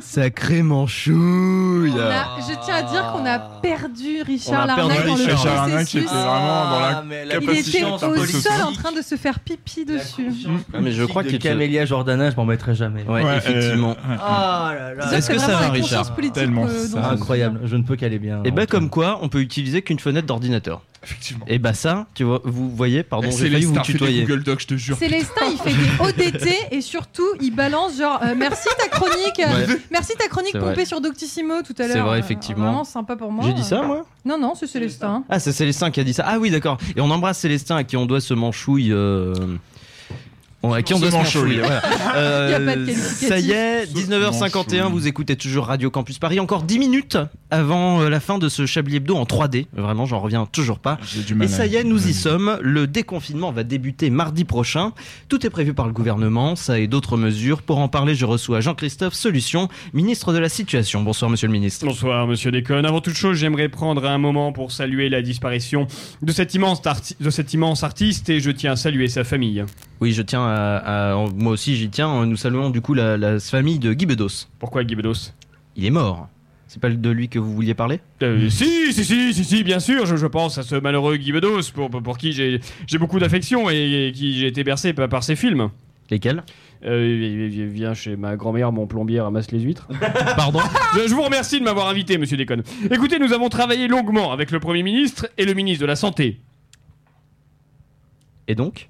Sacré Manchouille On a- je tiens à dire qu'on a perdu Richard Larnac dans le Richard Larnac qui processus. était vraiment dans la Ah, Il était au sol en train de se faire pipi dessus. Ah, mais je crois te- Camélia Jordana, je m'en mettrai jamais. Ouais, Ouais, effectivement. euh. Ah là là. Est-ce que ça va, Richard Tellement euh, ça. Incroyable, je ne peux qu'aller bien. Et bah comme quoi, on peut utiliser qu'une fenêtre d'ordinateur. Effectivement. Et bah ça, tu vois, vous voyez, pardon, j'ai failli vous Célestin fait des tutoyer. Google Docs, je te jure. Célestin, il fait des ODT et surtout, il balance genre euh, merci ta chronique, euh, Ouais. merci ta chronique pompée sur Doctissimo tout à l'heure. C'est vrai, Euh, effectivement. Vraiment sympa pour moi. J'ai dit ça, Euh, moi? Non, non, c'est Célestin. Ah, c'est Célestin qui a dit ça. Ah oui, d'accord. Et on embrasse Célestin à qui on doit ce manchouille. euh, on- à qui on doit ce manchouille. manchouille. voilà. Euh, Y a pas de qualificatif. ça y est, Ce 19h51, manchouille. vous écoutez toujours Radio Campus Paris. Encore 10 minutes avant euh, la fin de ce Chablis Hebdo en 3D. Vraiment, j'en reviens toujours pas. J'ai du mal Et ça y est, nous y sommes. Le déconfinement va débuter mardi prochain. Tout est prévu par le gouvernement, ça et d'autres mesures. Pour en parler, je reçois Jean-Christophe Solution, ministre de la Situation. Bonsoir, monsieur le ministre. Bonsoir, monsieur Déconne. Avant toute chose, j'aimerais prendre un moment pour saluer la disparition de cet immense, arti- de cet immense artiste et je tiens à saluer sa famille. Oui, je tiens à, à- moi aussi j'y tiens. Nous saluons du coup la, la famille de Guy Bedos. Pourquoi Guy Bedos? Il est mort. C'est pas de lui que vous vouliez parler? Euh, si, si, si, si, si, bien sûr, je, je pense à ce malheureux Guy Bedos pour, pour, pour qui j'ai j'ai beaucoup d'affection et, et qui j'ai été bercé par, par ses films. Lesquels? Euh, il- il vient chez ma grand-mère, mon plombier ramasse les huîtres. Pardon? Je, je vous remercie de m'avoir invité, monsieur Déconne. Écoutez, nous avons travaillé longuement avec le Premier ministre et le ministre de la Santé. Et donc?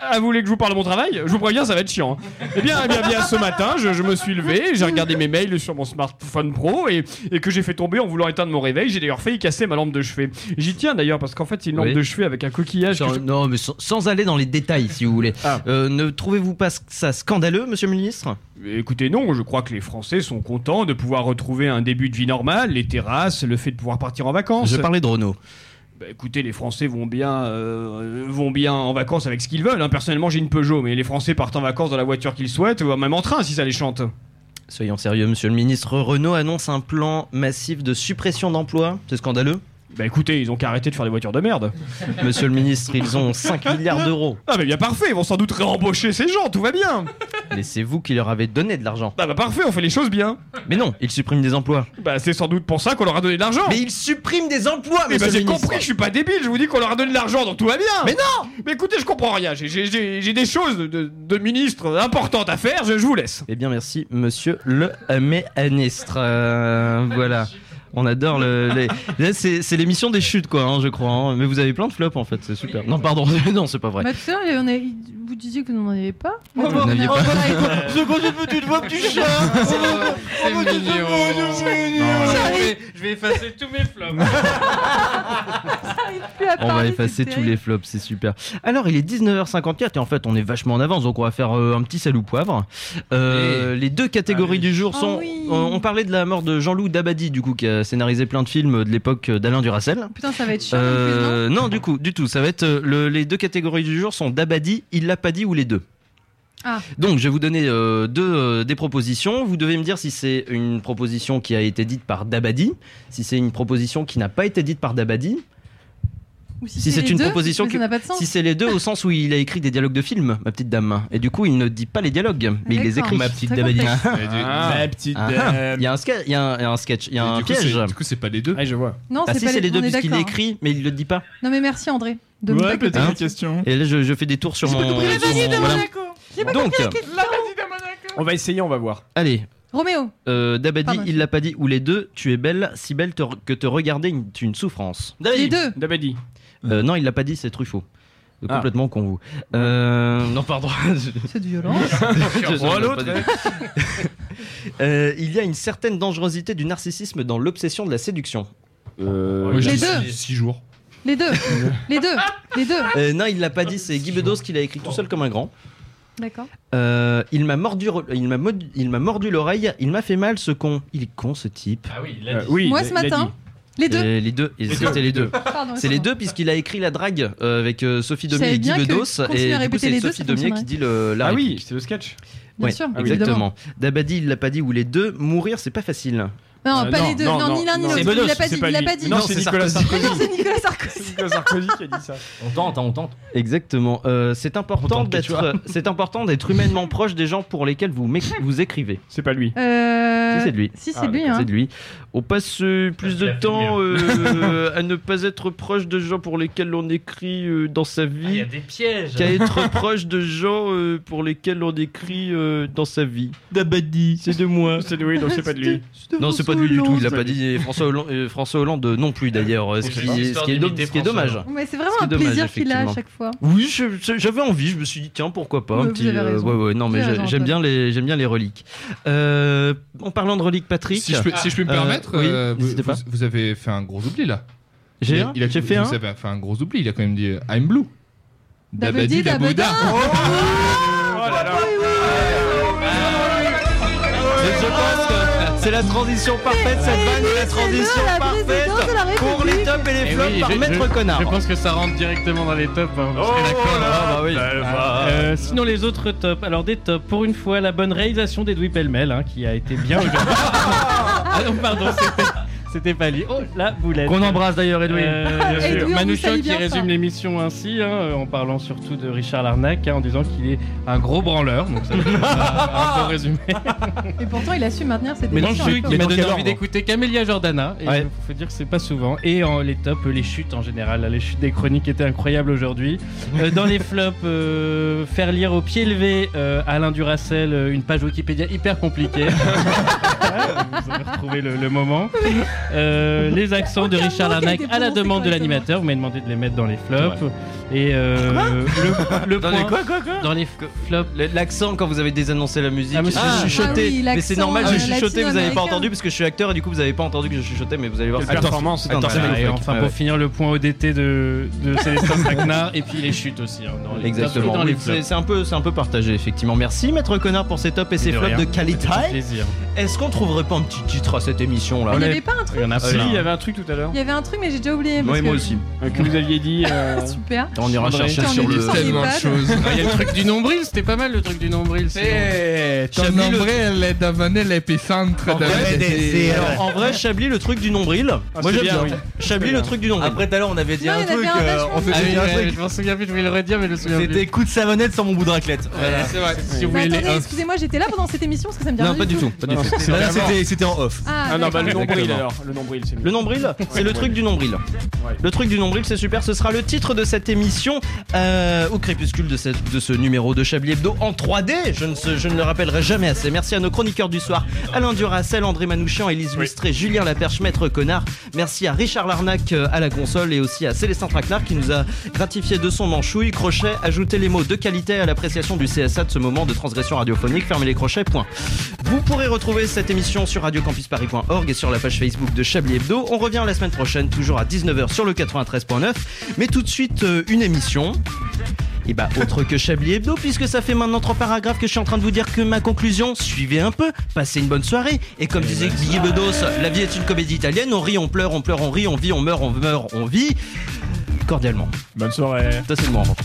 Ah, vous voulez que je vous parle de mon travail Je vous préviens, ça va être chiant. hein. Eh bien, eh bien, bien, ce matin, je, je me suis levé, j'ai regardé mes mails sur mon smartphone pro et, et que j'ai fait tomber en voulant éteindre mon réveil. J'ai d'ailleurs failli casser ma lampe de chevet. J'y tiens d'ailleurs parce qu'en fait, c'est une lampe Oui. de chevet avec un coquillage. que Sans- je- Non, mais sans, sans aller dans les détails, si vous voulez. Ah. Euh, ne trouvez-vous pas ça scandaleux, monsieur le ministre? Écoutez, non, je crois que les Français sont contents de pouvoir retrouver un début de vie normal, les terrasses, le fait de pouvoir partir en vacances. Je parlais de Renault. Bah, écoutez, les Français vont bien, euh, vont bien en vacances avec ce qu'ils veulent. hein. Personnellement, j'ai une Peugeot, mais les Français partent en vacances dans la voiture qu'ils souhaitent, ou même en train si ça les chante. Soyons sérieux, monsieur le ministre. Renault annonce un plan massif de suppression d'emplois. C'est scandaleux Bah écoutez, ils ont qu'à arrêter de faire des voitures de merde. Monsieur le ministre, ils ont 5 milliards d'euros. Ah mais bien parfait, ils vont sans doute réembaucher ces gens, tout va bien. Mais c'est vous qui leur avez donné de l'argent. Ah bah parfait, on fait les choses bien. Mais non, ils suppriment des emplois. Bah c'est sans doute pour ça qu'on leur a donné de l'argent. Mais ils suppriment des emplois, Mais monsieur bah j'ai ministre. compris, je suis pas débile, je vous dis qu'on leur a donné de l'argent, donc tout va bien. Mais non Mais écoutez, je comprends rien, j'ai- j'ai j'ai- j'ai des choses de, de, de ministre importantes à faire, je, je vous laisse. Eh bien, merci, monsieur le ministre. Euh, voilà. On adore le. les- Là, C'est c'est l'émission des chutes, quoi, hein, je crois. hein. Mais vous avez plein de flops, en fait, c'est super. Non, pardon, non, c'est pas vrai. Bah, on a- vous disiez que vous n'en avez pas. Vous n'aviez pas. C'est quoi cette petite voix du chat C'est mignon. Je vais- Je vais effacer tous mes flops. On va effacer tous les flops, c'est super. Alors, il est 19h54 et en fait, on est vachement en avance, donc on va faire euh, un petit salou poivre. Euh, Les deux catégories du jour sont. on, on parlait de la mort de Jean-Loup Dabadi, du coup, qui a scénarisé plein de films de l'époque d'Alain Duracel. Putain, ça va être chiant. Euh, non, du coup, du tout. Ça va être euh, le- les deux catégories du jour sont Dabadi, il l'a pas dit ou les deux. Ah. Donc, je vais vous donner euh, deux euh, des propositions. Vous devez me dire si c'est une proposition qui a été dite par Dabadi, si c'est une proposition qui n'a pas été dite par Dabadi. Ou si Si c'est une deux, proposition que- pas de sens. si c'est les deux au sens où il a écrit des dialogues de films, ma petite dame, et du coup il ne dit pas les dialogues, mais il les écrit. Ma petite. Ma dame. Il y a un sketch, il y a un, il y a un sketch, il y a un du coup, piège. c'est- du coup, c'est pas les deux. Ah, je vois. Non, Ah c'est si pas c'est les deux puisqu'il écrit, mais il le dit pas. Non mais merci André. De Ouais, peut-être Hein une question. Et là je, je fais des tours sur mon. sur mon- voilà. J'ai pas Donc, la question. On va essayer, on va voir. allez, Roméo. euh, Dabadi, Pardon. il l'a pas dit, ou les deux, tu es belle, si belle te- que te regarder une- est une souffrance. Les deux. Dabadi. Euh, non, il l'a pas dit, c'est Truffaut. Euh, Ah. Complètement con vous. Euh, non, pardon. C'est de violence. Oh, Euh, il y a une certaine dangerosité du narcissisme dans l'obsession de la séduction. Euh, Les deux. six- six jours. Les deux. Les deux. Les deux. Euh, non, il l'a pas dit, c'est Guy Bedos qui l'a écrit tout seul comme un grand. D'accord. Euh, il m'a mordu, il m'a mod- il m'a mordu l'oreille, il m'a fait mal ce con. Il est con ce type. Ah oui, il Euh, oui, Moi il- ce matin. Les deux. Et les deux, et c'était les deux. C'est les deux puisqu'il a écrit la drague euh, avec euh, Sophie Domier et Guy Bedos et du coup répéter c'est Sophie Domier qui dit le la Ah oui, c'est le sketch. Bien Ouais, sûr, exactement. Dabadi il l'a pas dit ou les deux. Mourir c'est pas facile. Non, Euh, pas non, les deux. non, ni l'un ni l'autre. Il l'a pas dit. pas Il l'a pas dit. Non, c'est Nicolas Sarkozy. Non, c'est Nicolas Sarkozy. C'est Nicolas Sarkozy qui a dit ça. On tente, on tente. Exactement. Euh, c'est important d'être c'est important d'être humainement proche des gens pour lesquels vous vous écrivez. C'est pas lui. Euh... Si c'est de lui. Si Ah, c'est lui. hein. C'est de lui. On passe euh, plus de temps euh, à ne pas être proche de gens pour lesquels on écrit euh, dans sa Ah, Il y vie a des pièges. qu'à être proche de gens euh, pour lesquels on écrit euh, dans sa vie. Dabadi, c'est de moi. C'est de oui, donc c'est pas de lui. Non, c'est pas de lui du tout. Il a pas dit et François Hollande, euh, François Hollande non plus d'ailleurs. Ce qui, ce est, do- d'imiter ce qui est François dommage. Hollande. Mais c'est vraiment un dommage, plaisir qu'il a à chaque fois. Oui, j'avais envie. Je me suis dit tiens pourquoi pas un petit. ouais ouais non mais j'aime bien les j'aime bien les reliques. Euh, en parlant de reliques, Patrick. Si je peux, si je peux me Euh, permettre, oui, euh, vous, n'hésitez pas. vous- vous avez fait un gros oubli là. J'ai Il il a- fait vous un. avez fait un gros oubli. Il a quand même dit I'm blue. Dabadi. Dabouda. Oh c'est la transition parfaite, cette vanne est la transition la parfaite pour les tops et les Eh flops oui, par je- maître je- connard. Je pense que ça rentre directement dans les tops. hein, Oh là. Ah bah oui. Euh, sinon les autres tops. Alors des tops. Pour une fois, la bonne réalisation d'Edoui Pellemel, hein, qui a été bien aujourd'hui. ah non, pardon, c'était- c'était pas lui. Oh, la boulette. Qu'on embrasse d'ailleurs, Edoui. Euh. Edoui, Manouchian qui résume l'émission ainsi, hein, euh, en parlant surtout de Richard Larnac, hein, en disant qu'il est un gros branleur. Donc ça, c'est un bon résumé. Et pourtant, il a su maintenir ses Mais non, décisions. celui qui m'a donné envie d'écouter Camélia Jordana. Et Ouais. il faut dire que c'est pas souvent. Et en les tops, les chutes en général. là, les chutes des chroniques étaient incroyables aujourd'hui. Euh, dans les flops, euh, faire lire au pied levé euh, Alain Duracel euh, une page Wikipédia hyper compliquée. Vous avez retrouvé le, le moment. Euh, les accents de Richard Larnac à la demande de l'animateur. Vous m'avez demandé de les mettre dans les flops. Et euh, le, le Dans point- les quoi, quoi, quoi Dans les flops. L'accent quand vous avez désannoncé la musique. Ah, mais c'est- chuchoté. Ah oui, mais c'est normal, euh, j'ai chuchoté, vous avez pas entendu parce que je suis acteur et du coup vous avez pas entendu que je chuchotais, mais vous allez voir. Quelle c'est- performance, talent. Voilà, et enfin ouais. pour finir le point ODT de, de Célestin et puis les chutes aussi hein, dans les Exactement. et Oui, c'est un peu, c'est un peu partagé effectivement. Merci Maître Connard pour ces tops et ces de flops rien. de qualité. C'était un plaisir. Est-ce qu'on trouverait pas un petit titre à cette émission là Il n'y avait pas un truc Il y en a plein. il y avait un truc tout à l'heure Il y avait un truc, mais j'ai déjà oublié. Oui, moi que- aussi. euh, que vous aviez dit. euh, Super. On ira chercher sur le. sans Tellement choses. Ah, Il y a le truc du nombril, c'était pas mal le truc du nombril. Eh, ton Chablis, le- nombril est devenu l'épicentre En de vrai, la alors, en vrai, Chablis, le truc du nombril. Moi c'est j'aime bien. Chablis, le truc du nombril. Après tout à l'heure, on avait dit un truc. euh, on faisait Ah un ouais, truc. je m'en souviens plus, je voulais le redire, mais je me souviens plus. C'était coup de savonnette sur mon bout de raclette. C'est vrai. Attendez, excusez-moi, j'étais là pendant cette émission parce que ça me dit Non, pas du tout. C'est- c'était en off. Ah, Ah non, bah le nombril alors. Le nombril, c'est. Le nombril, c'est le truc du nombril. Le truc du nombril, c'est super. Ce sera le titre de cette émission euh, au crépuscule de, cette- de ce numéro de Chablis Hebdo en 3D. Je ne, se- je ne le rappellerai jamais assez. Merci à nos chroniqueurs du soir Alain Duracel, André Manouchian, Élise Lustré, Julien Laperche, Maître Connard. Merci à Richard Larnac euh, à la console et aussi à Célestin Traquenard qui nous a gratifié de son manchouille. Crochet, ajoutez les mots de qualité à l'appréciation du CSA de ce moment de transgression radiophonique. Fermez les crochets, point. Vous pourrez retrouver cette émission sur radiocampusparis.org et sur la page Facebook de Chablis Hebdo. On revient la semaine prochaine, toujours à 19h sur le 93.9. Mais tout de suite, euh, une émission. Et bah autre que Chablis Hebdo, puisque ça fait maintenant trois paragraphes que je suis en train de vous dire que ma conclusion, suivez un peu, passez une bonne soirée. Et comme eh disait ben, Guy Bedos, la vie est une comédie italienne, on rit, on pleure, on pleure, on rit, on vit, on meurt, on meurt, on vit. Cordialement. Bonne soirée. Ça c'est le moment.